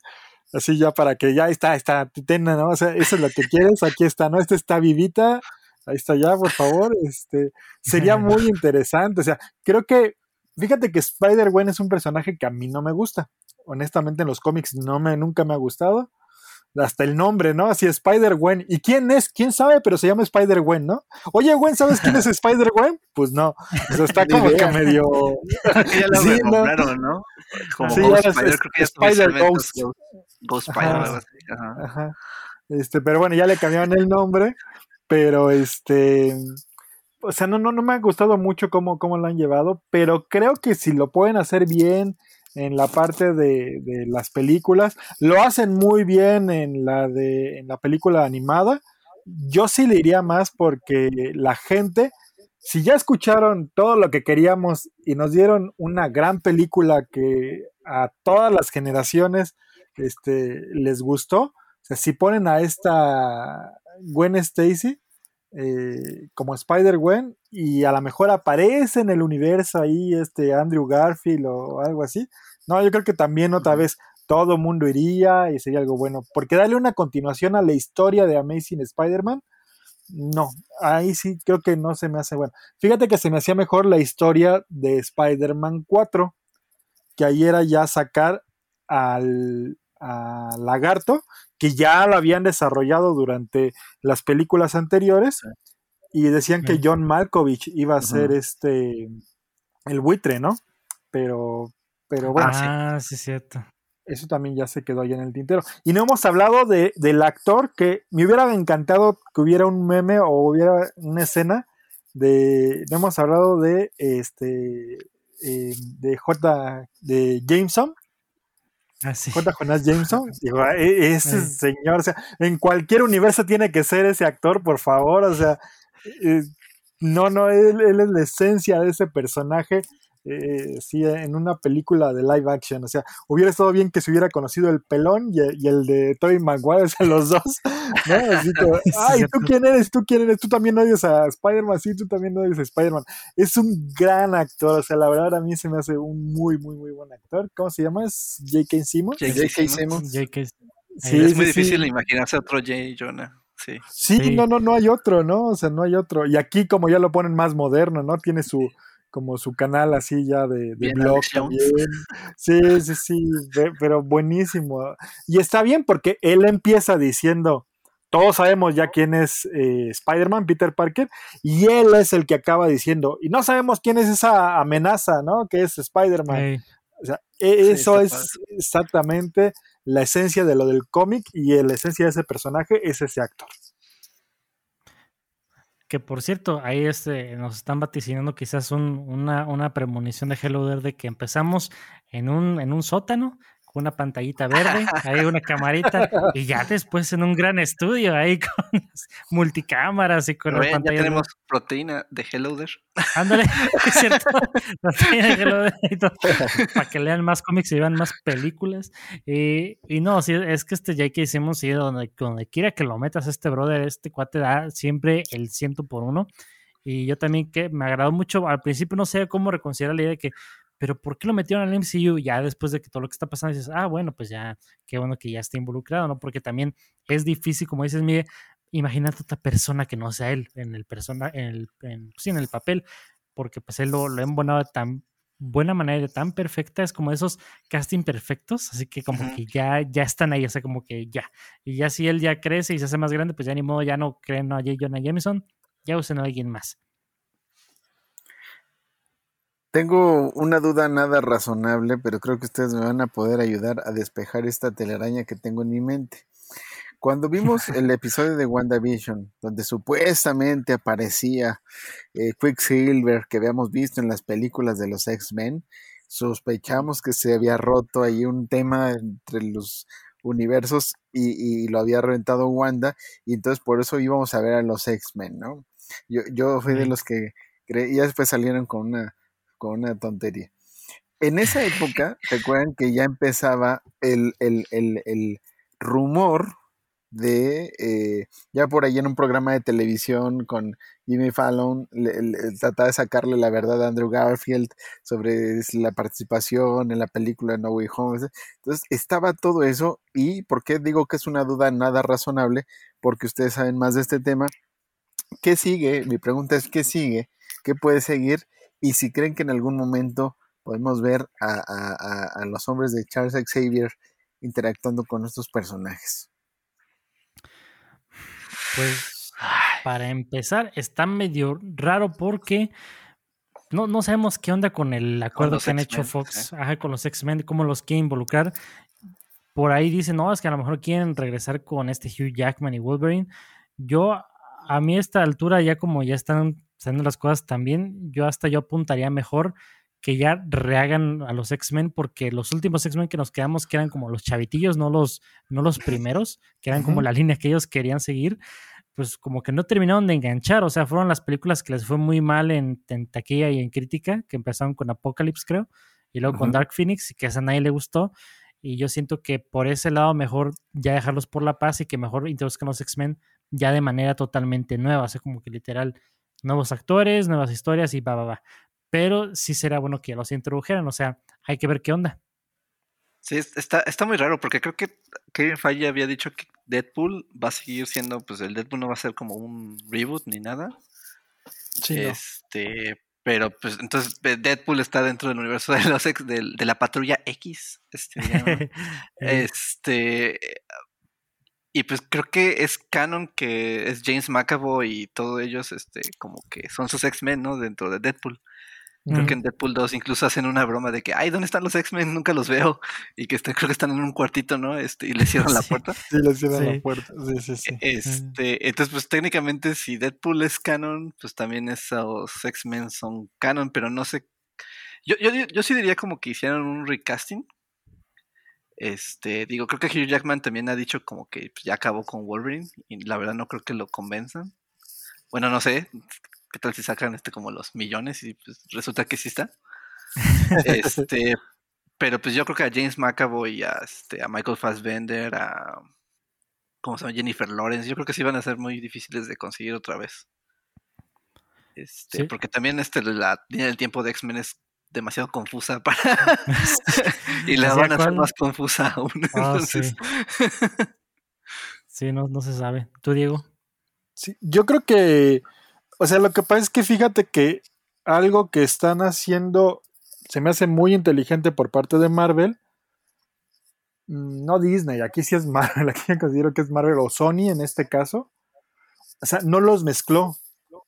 así ya para que ya está, está, ten, ¿no? O sea, eso es lo que quieres, aquí está, ¿no? Esta está vivita, ahí está ya, por favor, este, sería muy interesante, o sea, creo que, fíjate que Spider-Gwen es un personaje que a mí no me gusta, honestamente en los cómics no me, nunca me ha gustado, hasta el nombre, ¿no? Así Spider-Gwen. ¿Y quién es? ¿Quién sabe? Pero se llama Spider-Gwen, ¿no? Oye, Gwen, ¿sabes quién es Spider-Gwen? Pues no. O sea, está como que medio. Ya lo Sí, no. Como Sí, Ghost ahora es- Spider, creo que Spider Ghost. Ghost, Ajá. Spider, algo así. Ajá. Ajá. Este, pero bueno, ya le cambiaron el nombre. Pero este. O sea, no, no, no me ha gustado mucho cómo, cómo lo han llevado. Pero creo que si lo pueden hacer bien en la parte de, de las películas, lo hacen muy bien en la de en la película animada. Yo sí le iría más porque la gente, si ya escucharon todo lo que queríamos y nos dieron una gran película que a todas las generaciones este, les gustó, o sea, si ponen a esta Gwen Stacy eh, como Spider-Gwen y a lo mejor aparece en el universo ahí este Andrew Garfield o algo así, no, yo creo que también otra vez todo mundo iría y sería algo bueno, porque darle una continuación a la historia de Amazing Spider-Man, no, ahí sí creo que no se me hace bueno. Fíjate que se me hacía mejor la historia de Spider-Man 4, que ahí era ya sacar al, al lagarto, que ya lo habían desarrollado durante las películas anteriores, y decían que. John Malkovich iba a ser este el buitre, ¿no? Pero, pero bueno, ah, sí, cierto. eso también ya se quedó ahí en el tintero. Y no hemos hablado de, del actor que me hubiera encantado que hubiera un meme o hubiera una escena de. No hemos hablado de este. eh, de J. de Jameson, Ah, sí. J. Jonas Jameson. Digo, e- ese Sí. señor, o sea, en cualquier universo tiene que ser ese actor, por favor, o sea. eh, no, no, él, él es la esencia de ese personaje. Eh, sí, en una película de live action. O sea, hubiera estado bien que se hubiera conocido el pelón y, y el de Tobey Maguire, o sea, los dos. ¿no? Así como, ay, ¿tú quién eres? ¿Tú quién eres? Tú también odias a Spider-Man, sí, tú también odias a Spider-Man. Es un gran actor, o sea, la verdad a mí se me hace un muy, muy, muy buen actor. ¿Cómo se llama? ¿Es J.K. Simmons? J.K. J.K. Simmons. Sí, es muy sí. difícil imaginarse otro Jay Jonah. Sí. Sí, Sí. no, no, no hay otro, ¿no? O sea, no hay otro. Y aquí como ya lo ponen más moderno, ¿no? Tiene su como su canal así ya de, blog también. Sí, sí, sí, pero buenísimo. Y está bien porque él empieza diciendo, todos sabemos ya quién es eh, Spider-Man, Peter Parker, y él es el que acaba diciendo, y no sabemos quién es esa amenaza, ¿no? Que es Spider-Man. O sea, e- eso es exactamente la esencia de lo del cómic y la esencia de ese personaje es ese actor. Que por cierto, ahí este, nos están vaticinando quizás un- una, una premonición de Hello There de que empezamos en un, en un sótano una pantallita verde, ahí una camarita, y ya después en un gran estudio ahí con multicámaras y con Pero las ven, ya pantallas. tenemos proteína de Hello There. Ándale, es cierto. La tiene Hello There y todo, para que lean más cómics y vean más películas. Y, y no, sí, es que este J.K. Simmons, sí, donde, donde quiera que lo metas, este brother, este cuate da siempre el ciento por uno. Y yo también que me agradó mucho. Al principio no sé cómo reconciliar la idea de que, pero ¿por qué lo metieron al MCU? Ya después de que todo lo que está pasando, dices, ah, bueno, pues ya, qué bueno que ya esté involucrado, ¿no? Porque también es difícil, como dices, Miguel, imagínate otra persona que no sea él en el persona, en el, en, sí, en el papel, porque pues él lo, lo ha embonado de tan buena manera, de tan perfecta, es como esos casting perfectos, así que como que ya, ya están ahí, o sea, como que ya. Y ya si él ya crece y se hace más grande, pues ya ni modo, ya no creen a J. Jonah Jameson, ya usen a alguien más. Tengo una duda nada razonable, pero creo que ustedes me van a poder ayudar a despejar esta telaraña que tengo en mi mente. Cuando vimos el episodio de WandaVision, donde supuestamente aparecía eh, Quicksilver que habíamos visto en las películas de los X-Men, sospechamos que se había roto ahí un tema entre los universos y, y lo había reventado Wanda, y entonces por eso íbamos a ver a los X-Men, ¿no? Yo, yo fui de los que creí, y después salieron con una, con una tontería. En esa época, recuerdan que ya empezaba el, el, el, el rumor de, eh, ya por ahí en un programa de televisión con Jimmy Fallon, le, trataba de sacarle la verdad a Andrew Garfield sobre la participación en la película No Way Home. Entonces estaba todo eso y ¿por qué digo que es una duda nada razonable? Porque ustedes saben más de este tema. ¿Qué sigue? Mi pregunta es, ¿qué sigue? ¿Qué puede seguir? Y si creen que en algún momento podemos ver a, a, a, a los hombres de Charles Xavier interactuando con estos personajes. Pues para empezar, está medio raro porque no, no sabemos qué onda con el acuerdo que han hecho Fox ajá, con los X-Men, cómo los quieren involucrar. Por ahí dicen, no, es que a lo mejor quieren regresar con este Hugh Jackman y Wolverine. Yo, a mí a esta altura, ya como ya están saliendo las cosas también, yo hasta yo apuntaría mejor que ya rehagan a los X-Men, porque los últimos X-Men que nos quedamos, que eran como los chavitillos, no los, no los primeros, que eran como la línea que ellos querían seguir, pues como que no terminaron de enganchar, o sea, fueron las películas que les fue muy mal en, en taquilla y en crítica, que empezaron con Apocalypse, creo, y luego con. Dark Phoenix, y que a nadie le gustó, y yo siento que por ese lado mejor ya dejarlos por la paz y que mejor introduzcan los X-Men ya de manera totalmente nueva, o sea, como que literal, nuevos actores, nuevas historias y va, va, va. Pero sí será bueno que los introdujeran, o sea, hay que ver qué onda. Sí, es- está, está muy raro porque creo que Kevin Feige había dicho que Deadpool va a seguir siendo, pues el Deadpool no va a ser como un reboot ni nada. Sí, no. Este, pero pues entonces Deadpool está dentro del universo de los ex, del- de, la patrulla X. Este. Eh, este y pues creo que es canon que es James McAvoy y todos ellos, este, como que son sus X-Men, ¿no? Dentro de Deadpool. Creo que en Deadpool 2 incluso hacen una broma de que, ay, ¿dónde están los X-Men? Nunca los veo. Y que creo que están en un cuartito, ¿no? Este, y le cierran la puerta. Sí, le cierran la puerta. Sí, sí, sí. Este, entonces, pues técnicamente, si Deadpool es canon, pues también esos X-Men son canon, pero no sé. Yo, yo, yo sí diría como que hicieron un recasting. Este, digo, creo que Hugh Jackman también ha dicho como que pues, ya acabó con Wolverine. Y la verdad no creo que lo convenzan. Bueno, no sé, ¿Qué tal si sacan este como los millones y pues resulta que sí está? este, pero pues yo creo que a James McAvoy, a, este, a Michael Fassbender, a ¿cómo se llama? Jennifer Lawrence, yo creo que sí van a ser muy difíciles de conseguir otra vez. Este, porque también este, la línea del tiempo de X-Men es demasiado confusa para y la van a hacer más confusa aún. Ah, sí. sí, no, no se sabe. ¿Tú, Diego? Sí, yo creo que o sea, lo que pasa es que fíjate que algo que están haciendo se me hace muy inteligente por parte de Marvel. Mm, no Disney, aquí sí es Marvel, aquí yo considero que es Marvel o Sony en este caso. O sea, no los mezcló.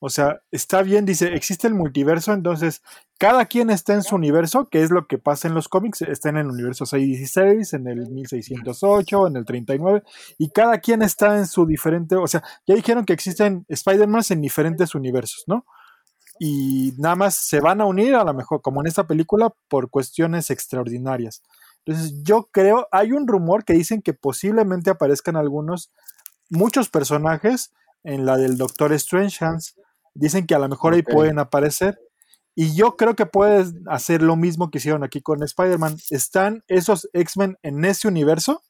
O sea, está bien, dice, existe el multiverso, entonces cada quien está en su universo, que es lo que pasa en los cómics, está en el universo 616, en el 1608, en el 39, y cada quien está en su diferente, o sea, ya dijeron que existen Spider-Man en diferentes universos, ¿no? Y nada más se van a unir a lo mejor, como en esta película, por cuestiones extraordinarias. Entonces, yo creo, hay un rumor que dicen que posiblemente aparezcan algunos, muchos personajes en la del Doctor Strange Hands. Dicen que a lo mejor ahí pueden aparecer. Y yo creo que puedes hacer lo mismo que hicieron aquí con Spider-Man. Están esos X-Men en ese universo.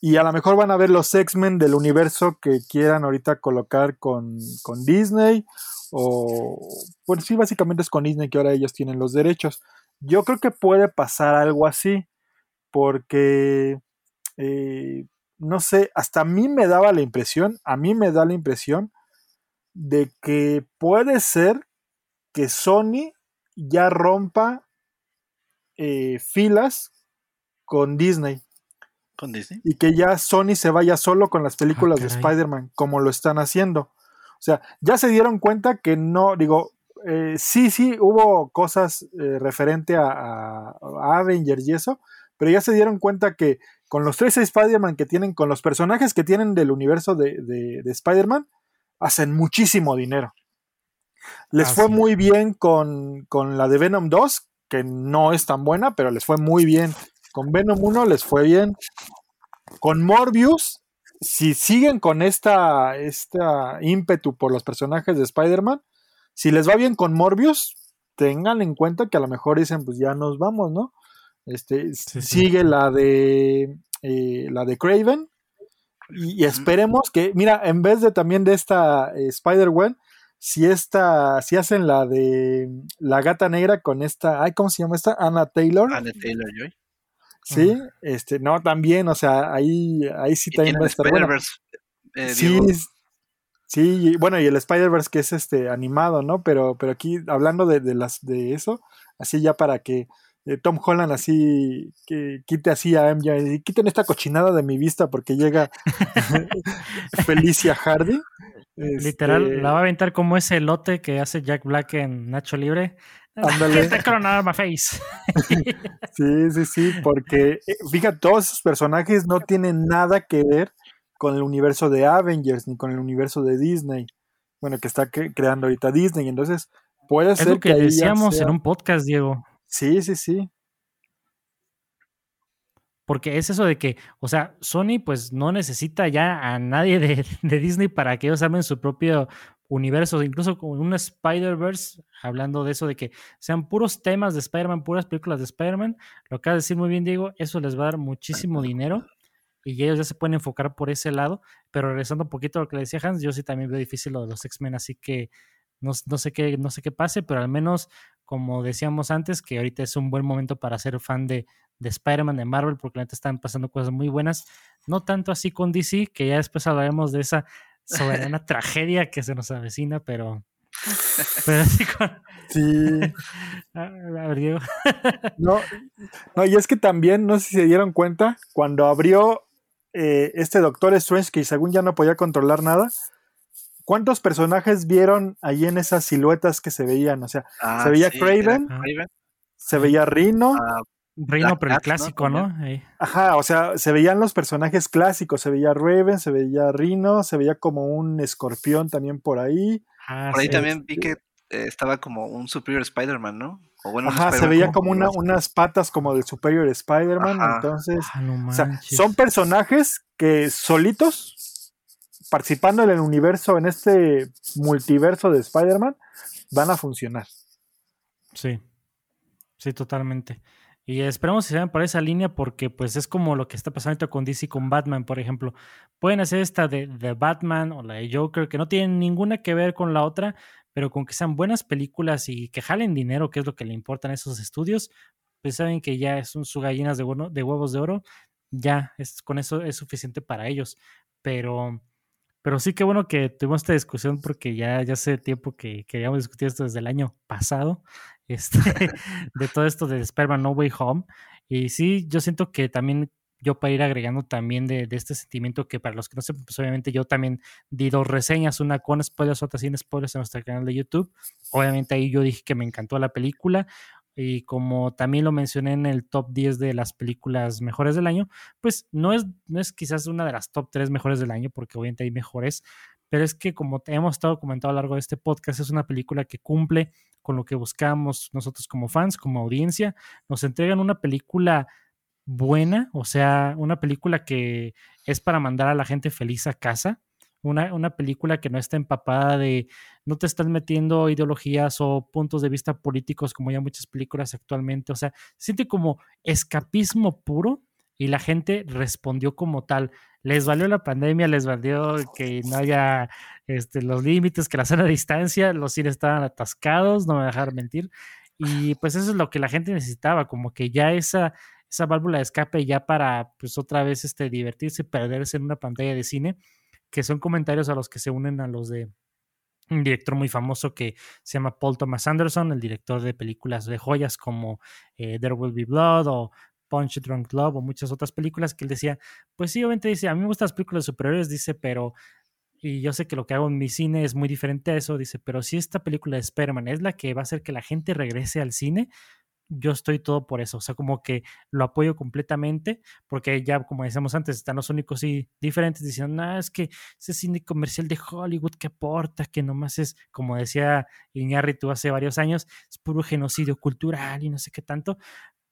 Y a lo mejor van a ver los X-Men del universo que quieran ahorita colocar con, con, Disney. O, pues sí, básicamente es con Disney que ahora ellos tienen los derechos. Yo creo que puede pasar algo así. Porque, eh, no sé, hasta a mí me daba la impresión, a mí me da la impresión de que puede ser que Sony ya rompa eh, filas con Disney. Con Disney. Y que ya Sony se vaya solo con las películas de Spider-Man, como lo están haciendo. O sea, ya se dieron cuenta que no, digo, eh, sí, sí, hubo cosas eh, referente a, Avengers y eso, pero ya se dieron cuenta que con los tres Spider-Man que tienen, con los personajes que tienen del universo de, de Spider-Man, hacen muchísimo dinero. Les fue muy bien con, la de Venom 2, que no es tan buena, pero les fue muy bien. Con Venom 1 les fue bien. Con Morbius, si siguen con esta, esta ímpetu por los personajes de Spider-Man, si les va bien con Morbius, tengan en cuenta que a lo mejor dicen, pues ya nos vamos, ¿no? Este, sigue la de eh, la de Craven. Y, esperemos que, mira, en vez de también de esta eh, Spider-Man, si esta, si hacen la de la gata negra con esta, ay, ¿cómo se llama esta? Anna Taylor. Anna Taylor Joy. Sí, este, no, también, o sea, ahí, ahí sí también va a estar bueno. Eh, sí, sí, bueno, y el Spider-Verse que es este animado, ¿no? Pero, pero aquí, hablando de, de las, de eso, así ya para que eh, Tom Holland así, que quite así a MJ, quiten esta cochinada de mi vista porque llega Felicia Hardy. Literal, este la va a aventar como ese lote que hace Jack Black en Nacho Libre. Ándale. face. sí, sí, sí, porque eh, fíjate, todos esos personajes no tienen nada que ver con el universo de Avengers ni con el universo de Disney. Bueno, que está creando ahorita Disney. Entonces, puede ser lo que, decíamos en un podcast, Diego. Sí, sí, sí. Porque es eso de que, o sea, Sony pues no necesita ya a nadie de, Disney para que ellos armen su propio universo, incluso con un Spider-Verse, hablando de eso de que sean puros temas de Spider-Man, puras películas de Spider-Man, lo que de decir muy bien, Diego, eso les va a dar muchísimo dinero y ellos ya se pueden enfocar por ese lado, pero regresando un poquito a lo que le decía Hans, yo sí también veo difícil lo de los X-Men, así que no, sé qué, no sé qué pase, pero al menos, como decíamos antes, que ahorita es un buen momento para ser fan de, de Spider-Man, de Marvel, porque la neta están pasando cosas muy buenas. No tanto así con DC, que ya después hablaremos de esa soberana tragedia que se nos avecina, pero. Pero así con. Sí. A ver, Diego. no, no, y es que también, no sé si se dieron cuenta, cuando abrió eh, este Doctor Strange que según ya no podía controlar nada, ¿cuántos personajes vieron ahí en esas siluetas que se veían? O sea, Ah, se veía sí, Craven, se veía Rhino, Ah, pero el clásico, ¿no? Ajá, o sea, se veían los personajes clásicos, se veía Raven, se veía Rhino, se veía como un escorpión también por ahí. Ah, por ahí sí. también vi que eh, estaba como un Superior Spider-Man, ¿no? O bueno, un Ajá, se veía como una- unas patas como del Superior Spider-Man, Ajá. entonces, Ah, no o sea, son personajes que solitos, participando en el universo, en este multiverso de Spider-Man, van a funcionar. Sí, sí, totalmente. Y esperemos que se vayan por esa línea porque pues es como lo que está pasando con DC con Batman, por ejemplo. Pueden hacer esta de, de Batman o la de Joker, que no tienen ninguna que ver con la otra, pero con que sean buenas películas y que jalen dinero, que es lo que le importan a esos estudios, pues saben que ya son sus gallinas de, de huevos de oro, ya es, con eso es suficiente para ellos. Pero, pero sí que bueno que tuvimos esta discusión porque ya, ya hace tiempo que queríamos discutir esto desde el año pasado, este, de todo esto de Spider-Man No Way Home. Y sí, yo siento que también yo para ir agregando también de, de este sentimiento que para los que no sepan, pues obviamente yo también di dos reseñas, una con spoilers, otra sin spoilers en nuestro canal de YouTube. Obviamente ahí yo dije que me encantó la película y como también lo mencioné en el top 10 de las películas mejores del año, pues no es, no es quizás una de las top 3 mejores del año, porque obviamente hay mejores, pero es que como hemos estado comentando a lo largo de este podcast, es una película que cumple con lo que buscamos nosotros como fans, como audiencia, nos entregan una película buena, o sea, una película que es para mandar a la gente feliz a casa, una, una película que no está empapada de, no te están metiendo ideologías o puntos de vista políticos como ya muchas películas actualmente, o sea, se siente como escapismo puro y la gente respondió como tal. Les valió la pandemia, les valió que no haya este, los límites, que la sana distancia, los cines estaban atascados, no me dejar mentir. Y pues eso es lo que la gente necesitaba, como que ya esa, esa válvula de escape ya para pues otra vez este, divertirse, perderse en una pantalla de cine, que son comentarios a los que se unen a los de un director muy famoso que se llama Paul Thomas Anderson, el director de películas de joyas como eh, There Will Be Blood o Punch Drunk Love o muchas otras películas que él decía, pues sí, obviamente dice, a mí me gustan las películas superiores, dice, pero, y yo sé que lo que hago en mi cine es muy diferente a eso, dice, pero si esta película de Spider-Man es la que va a hacer que la gente regrese al cine, yo estoy todo por eso, o sea, como que lo apoyo completamente, porque ya, como decíamos antes, están los únicos sí diferentes diciendo, no, es que ese cine comercial de Hollywood que aporta, que nomás es, como decía Iñárritu hace varios años, es puro genocidio cultural y no sé qué tanto,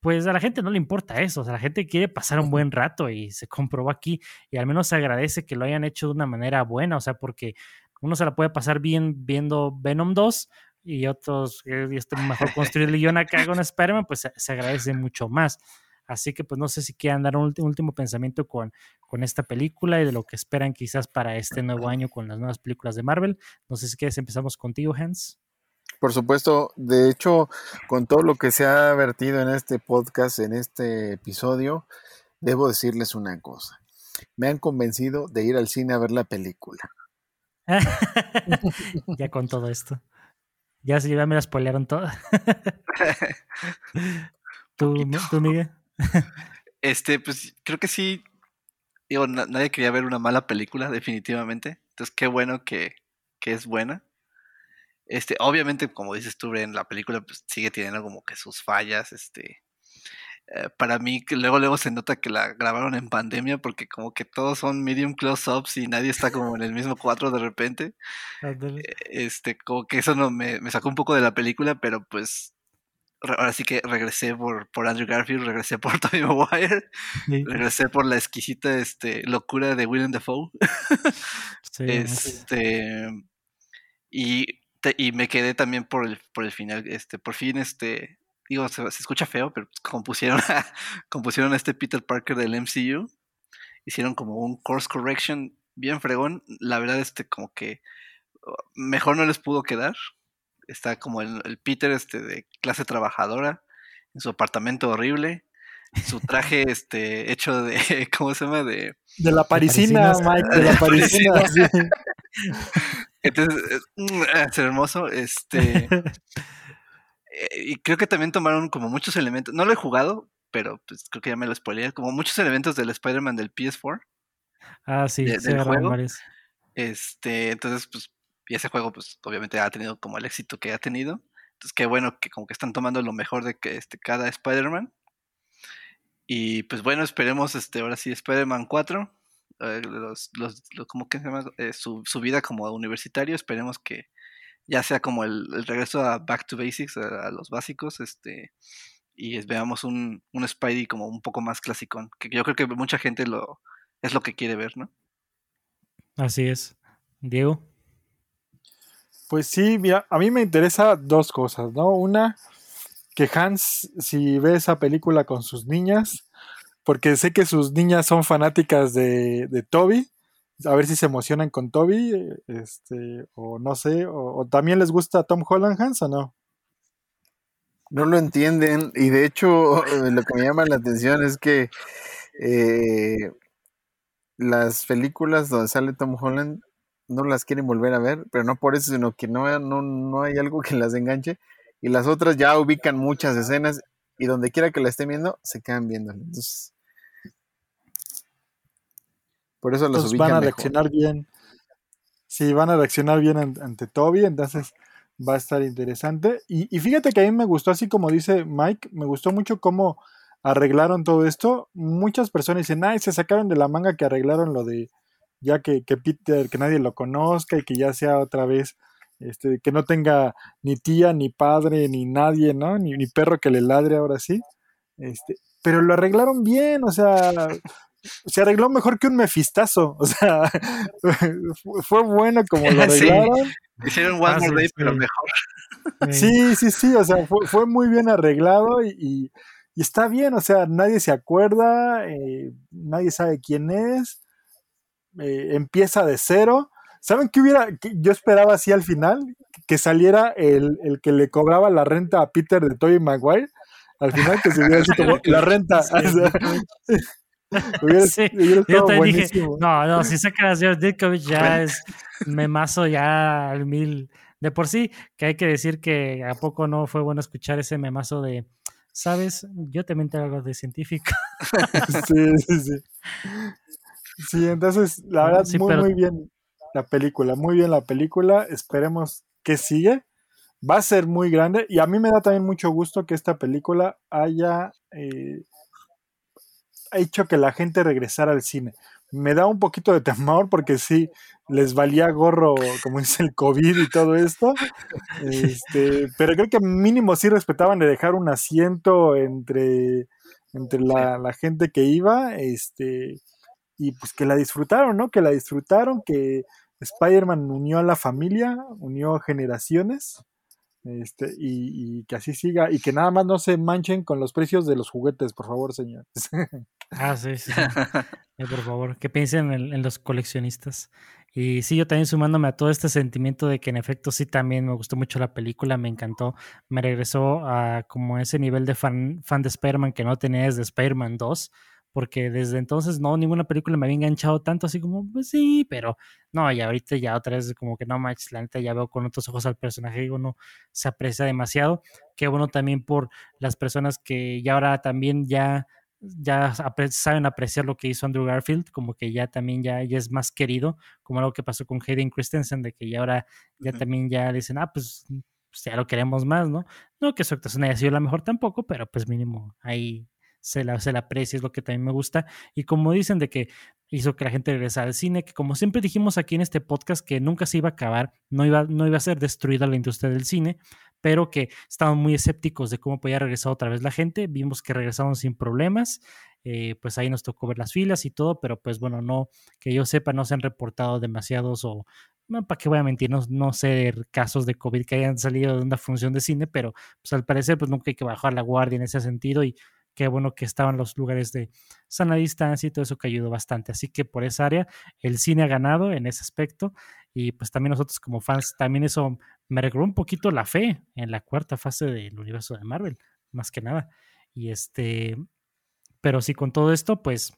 pues a la gente no le importa eso, o sea, la gente quiere pasar un buen rato y se comprobó aquí y al menos se agradece que lo hayan hecho de una manera buena, o sea, porque uno se la puede pasar bien viendo Venom 2 y otros, y este mejor construir el guion acá con Spider-Man, pues se, agradece mucho más. Así que pues no sé si quieran dar un último, último pensamiento con, con esta película y de lo que esperan quizás para este nuevo año con las nuevas películas de Marvel. No sé si quieres empezamos contigo, Hans. Por supuesto, de hecho, con todo lo que se ha vertido en este podcast, en este episodio, debo decirles una cosa. Me han convencido de ir al cine a ver la película. ya con todo esto. Ya, ya me la spoilearon toda. ¿Tú, ¿Tú, Miguel? Este, pues creo que sí. Digo, na nadie quería ver una mala película, definitivamente. Entonces, qué bueno que, que es buena. Este, obviamente, como dices tú, en la película pues, sigue teniendo como que sus fallas. Este, eh, para mí, que luego, luego se nota que la grabaron en pandemia porque como que todos son medium close-ups y nadie está como en el mismo cuadro de repente. Este, como que eso no me, me sacó un poco de la película, pero pues ahora sí que regresé por, por Andrew Garfield, regresé por Tobey Maguire, sí. regresé por la exquisita este, locura de Willem Dafoe. Sí, este, y, te, y me quedé también por el, por el final, este, por fin, este, digo, se, se escucha feo, pero compusieron a, compusieron a este Peter Parker del MCU, hicieron como un course correction bien fregón, la verdad, este, como que mejor no les pudo quedar, está como el, el, Peter este de clase trabajadora en su apartamento horrible su traje este hecho de cómo se llama de de la parisina, Mike de la parisina sí. entonces es hermoso este y creo que también tomaron como muchos elementos no lo he jugado pero pues creo que ya me lo spoileé como muchos elementos del Spider-Man del PS4 Ah, sí, de- se del juego. Este, entonces, pues, y ese juego, pues, obviamente ha tenido como el éxito que ha tenido. Entonces, qué bueno que como que están tomando lo mejor de que este, cada Spider-Man. Y pues bueno, esperemos este, ahora sí, Spider-Man 4. eh, los, los, los- ¿cómo que se llama? Eh, su, su vida como universitario. Esperemos que ya sea como el, el regreso a Back to Basics, a, a los básicos, este, y es- veamos un, un Spidey como un poco más clasicón, que yo creo que mucha gente lo es lo que quiere ver, ¿no? Así es. Diego. Pues sí, mira, a mí me interesa dos cosas, ¿no? Una, que Hans, si ve esa película con sus niñas, porque sé que sus niñas son fanáticas de, de Toby, a ver si se emocionan con Toby, este, o no sé, o, o también les gusta Tom Holland Hans o no. No lo entienden y de hecho lo que me llama la atención es que eh, las películas donde sale Tom Holland no las quieren volver a ver, pero no por eso, sino que no, no, no hay algo que las enganche y las otras ya ubican muchas escenas y donde quiera que la estén viendo, se quedan viendo. Entonces, por eso ubican van a mejor. reaccionar bien. Sí, van a reaccionar bien an- ante Toby, entonces va a estar interesante. Y, y fíjate que a mí me gustó, así como dice Mike, me gustó mucho cómo arreglaron todo esto. Muchas personas dicen, ay, se sacaron de la manga que arreglaron lo de ya que, que Peter, que nadie lo conozca y que ya sea otra vez, este, que no tenga ni tía, ni padre, ni nadie, ¿no? Ni, ni perro que le ladre ahora sí. Este, pero lo arreglaron bien, o sea, se arregló mejor que un mefistazo. O sea, fue- bueno como lo Sí. arreglaron. Hicieron One Ah, Day, sí. pero mejor. Sí, sí, sí, o sea, fue, fue muy bien arreglado y, y- y está bien, o sea, nadie se acuerda, eh, nadie sabe quién es, eh, empieza de cero. ¿Saben qué hubiera? que yo esperaba así al final, que saliera el, el que le cobraba la renta a Peter de Tobey Maguire. Al final que se hubiera así como la renta. Sí, o sea, hubiera, Sí, hubiera Yo también dije, no, no, si sacas a George Ditkovich ya es memazo ya al mil. De por sí, que hay que decir que a poco no fue bueno escuchar ese memazo de, sabes, yo también tengo algo de científico. Sí, sí, sí. Sí, entonces, la verdad, sí, muy, pero- muy bien la película, muy bien la película. Esperemos que sigue. Va a ser muy grande y a mí me da también mucho gusto que esta película haya eh, hecho que la gente regresara al cine. Me da un poquito de temor porque sí, les valía gorro, como dice el COVID y todo esto. Este, pero creo que mínimo sí respetaban de dejar un asiento entre, entre la, la gente que iba. Este, y pues que la disfrutaron, ¿no? Que la disfrutaron, que Spider-Man unió a la familia, unió generaciones. Este, y, y que así siga, y que nada más no se manchen con los precios de los juguetes, por favor, señores. Ah, sí, sí. sí. Eh, por favor, que piensen en, en los coleccionistas. Y sí, yo también sumándome a todo este sentimiento de que en efecto sí también me gustó mucho la película, me encantó, me regresó a como ese nivel de fan, fan de Spider-Man que no tenía desde Spider-Man 2, porque desde entonces no, ninguna película me había enganchado tanto así como, pues sí, pero no, y ahorita ya otra vez como que no manches, la neta ya veo con otros ojos al personaje, digo, no, se aprecia demasiado. Qué bueno también por las personas que ya ahora también ya ya saben apreciar lo que hizo Andrew Garfield, como que ya también ya, ya es más querido, como algo que pasó con Hayden Christensen, de que ya ahora ya también ya dicen, ah, pues, pues ya lo queremos más, ¿no? No que su actuación haya sido la mejor tampoco, pero pues mínimo ahí se la, se la aprecia, es lo que también me gusta. Y como dicen de que hizo que la gente regresara al cine, que como siempre dijimos aquí en este podcast, que nunca se iba a acabar, no iba, no iba a ser destruida la industria del cine, pero que estaban muy escépticos de cómo podía regresar otra vez la gente. Vimos que regresaron sin problemas. eh, pues ahí nos tocó ver las filas y todo, pero pues bueno, no, que yo sepa, no se han reportado demasiados o, para qué voy a mentir, no, no sé casos de COVID que hayan salido de una función de cine, pero pues al parecer pues nunca hay que bajar la guardia en ese sentido y qué bueno que estaban los lugares de sana distancia y todo eso que ayudó bastante. Así que por esa área el cine ha ganado en ese aspecto y pues también nosotros como fans, también eso me regaló un poquito la fe en la cuarta fase del universo de Marvel, más que nada. Y este, pero sí, con todo esto, pues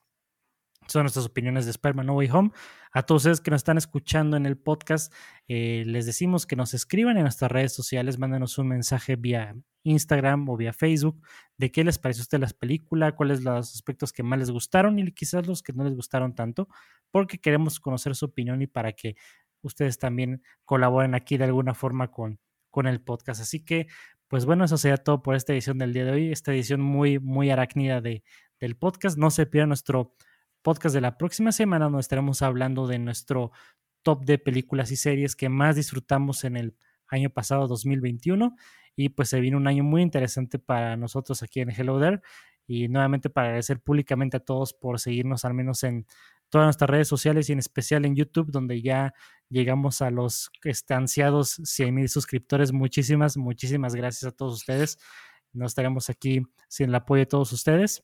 son nuestras opiniones de Spider-Man No Way Home. A todos ustedes que nos están escuchando en el podcast, eh, les decimos que nos escriban en nuestras redes sociales, mándenos un mensaje vía Instagram o vía Facebook de qué les pareció a usted la película, cuáles los aspectos que más les gustaron y quizás los que no les gustaron tanto, porque queremos conocer su opinión y para que ustedes también colaboren aquí de alguna forma con, con el podcast. Así que, pues bueno, eso sería todo por esta edición del día de hoy, esta edición muy, muy arácnida de, del podcast. No se pierdan nuestro podcast de la próxima semana, donde estaremos hablando de nuestro top de películas y series que más disfrutamos en el año pasado, 2021. Y pues se viene un año muy interesante para nosotros aquí en Hello There. Y nuevamente para agradecer públicamente a todos por seguirnos al menos en todas nuestras redes sociales y en especial en YouTube, donde ya llegamos a los ansiados 100 mil suscriptores. Muchísimas, muchísimas gracias a todos ustedes. No estaremos aquí sin el apoyo de todos ustedes.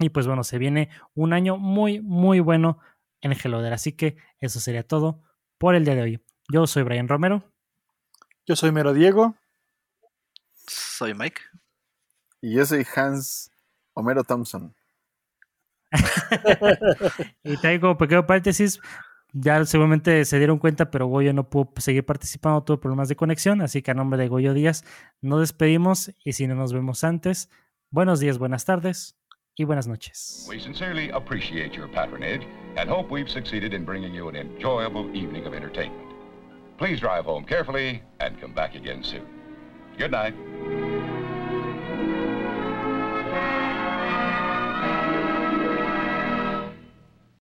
Y pues bueno, se viene un año muy, muy bueno en Geloder. Así que eso sería todo por el día de hoy. Yo soy Brian Romero. Yo soy Mero Diego. Soy Mike. Y yo soy Hans Homero Thompson. y traigo pequeño paréntesis. Ya seguramente se dieron cuenta, pero Goyo no pudo seguir participando, tuvo problemas de conexión. Así que a nombre de Goyo Díaz, nos despedimos. Y si no nos vemos antes, buenos días, buenas tardes y buenas noches. We sincerely appreciate your patronage and hope we've succeeded in bringing you an enjoyable evening of entertainment. Please drive home carefully and come back again soon. Good night.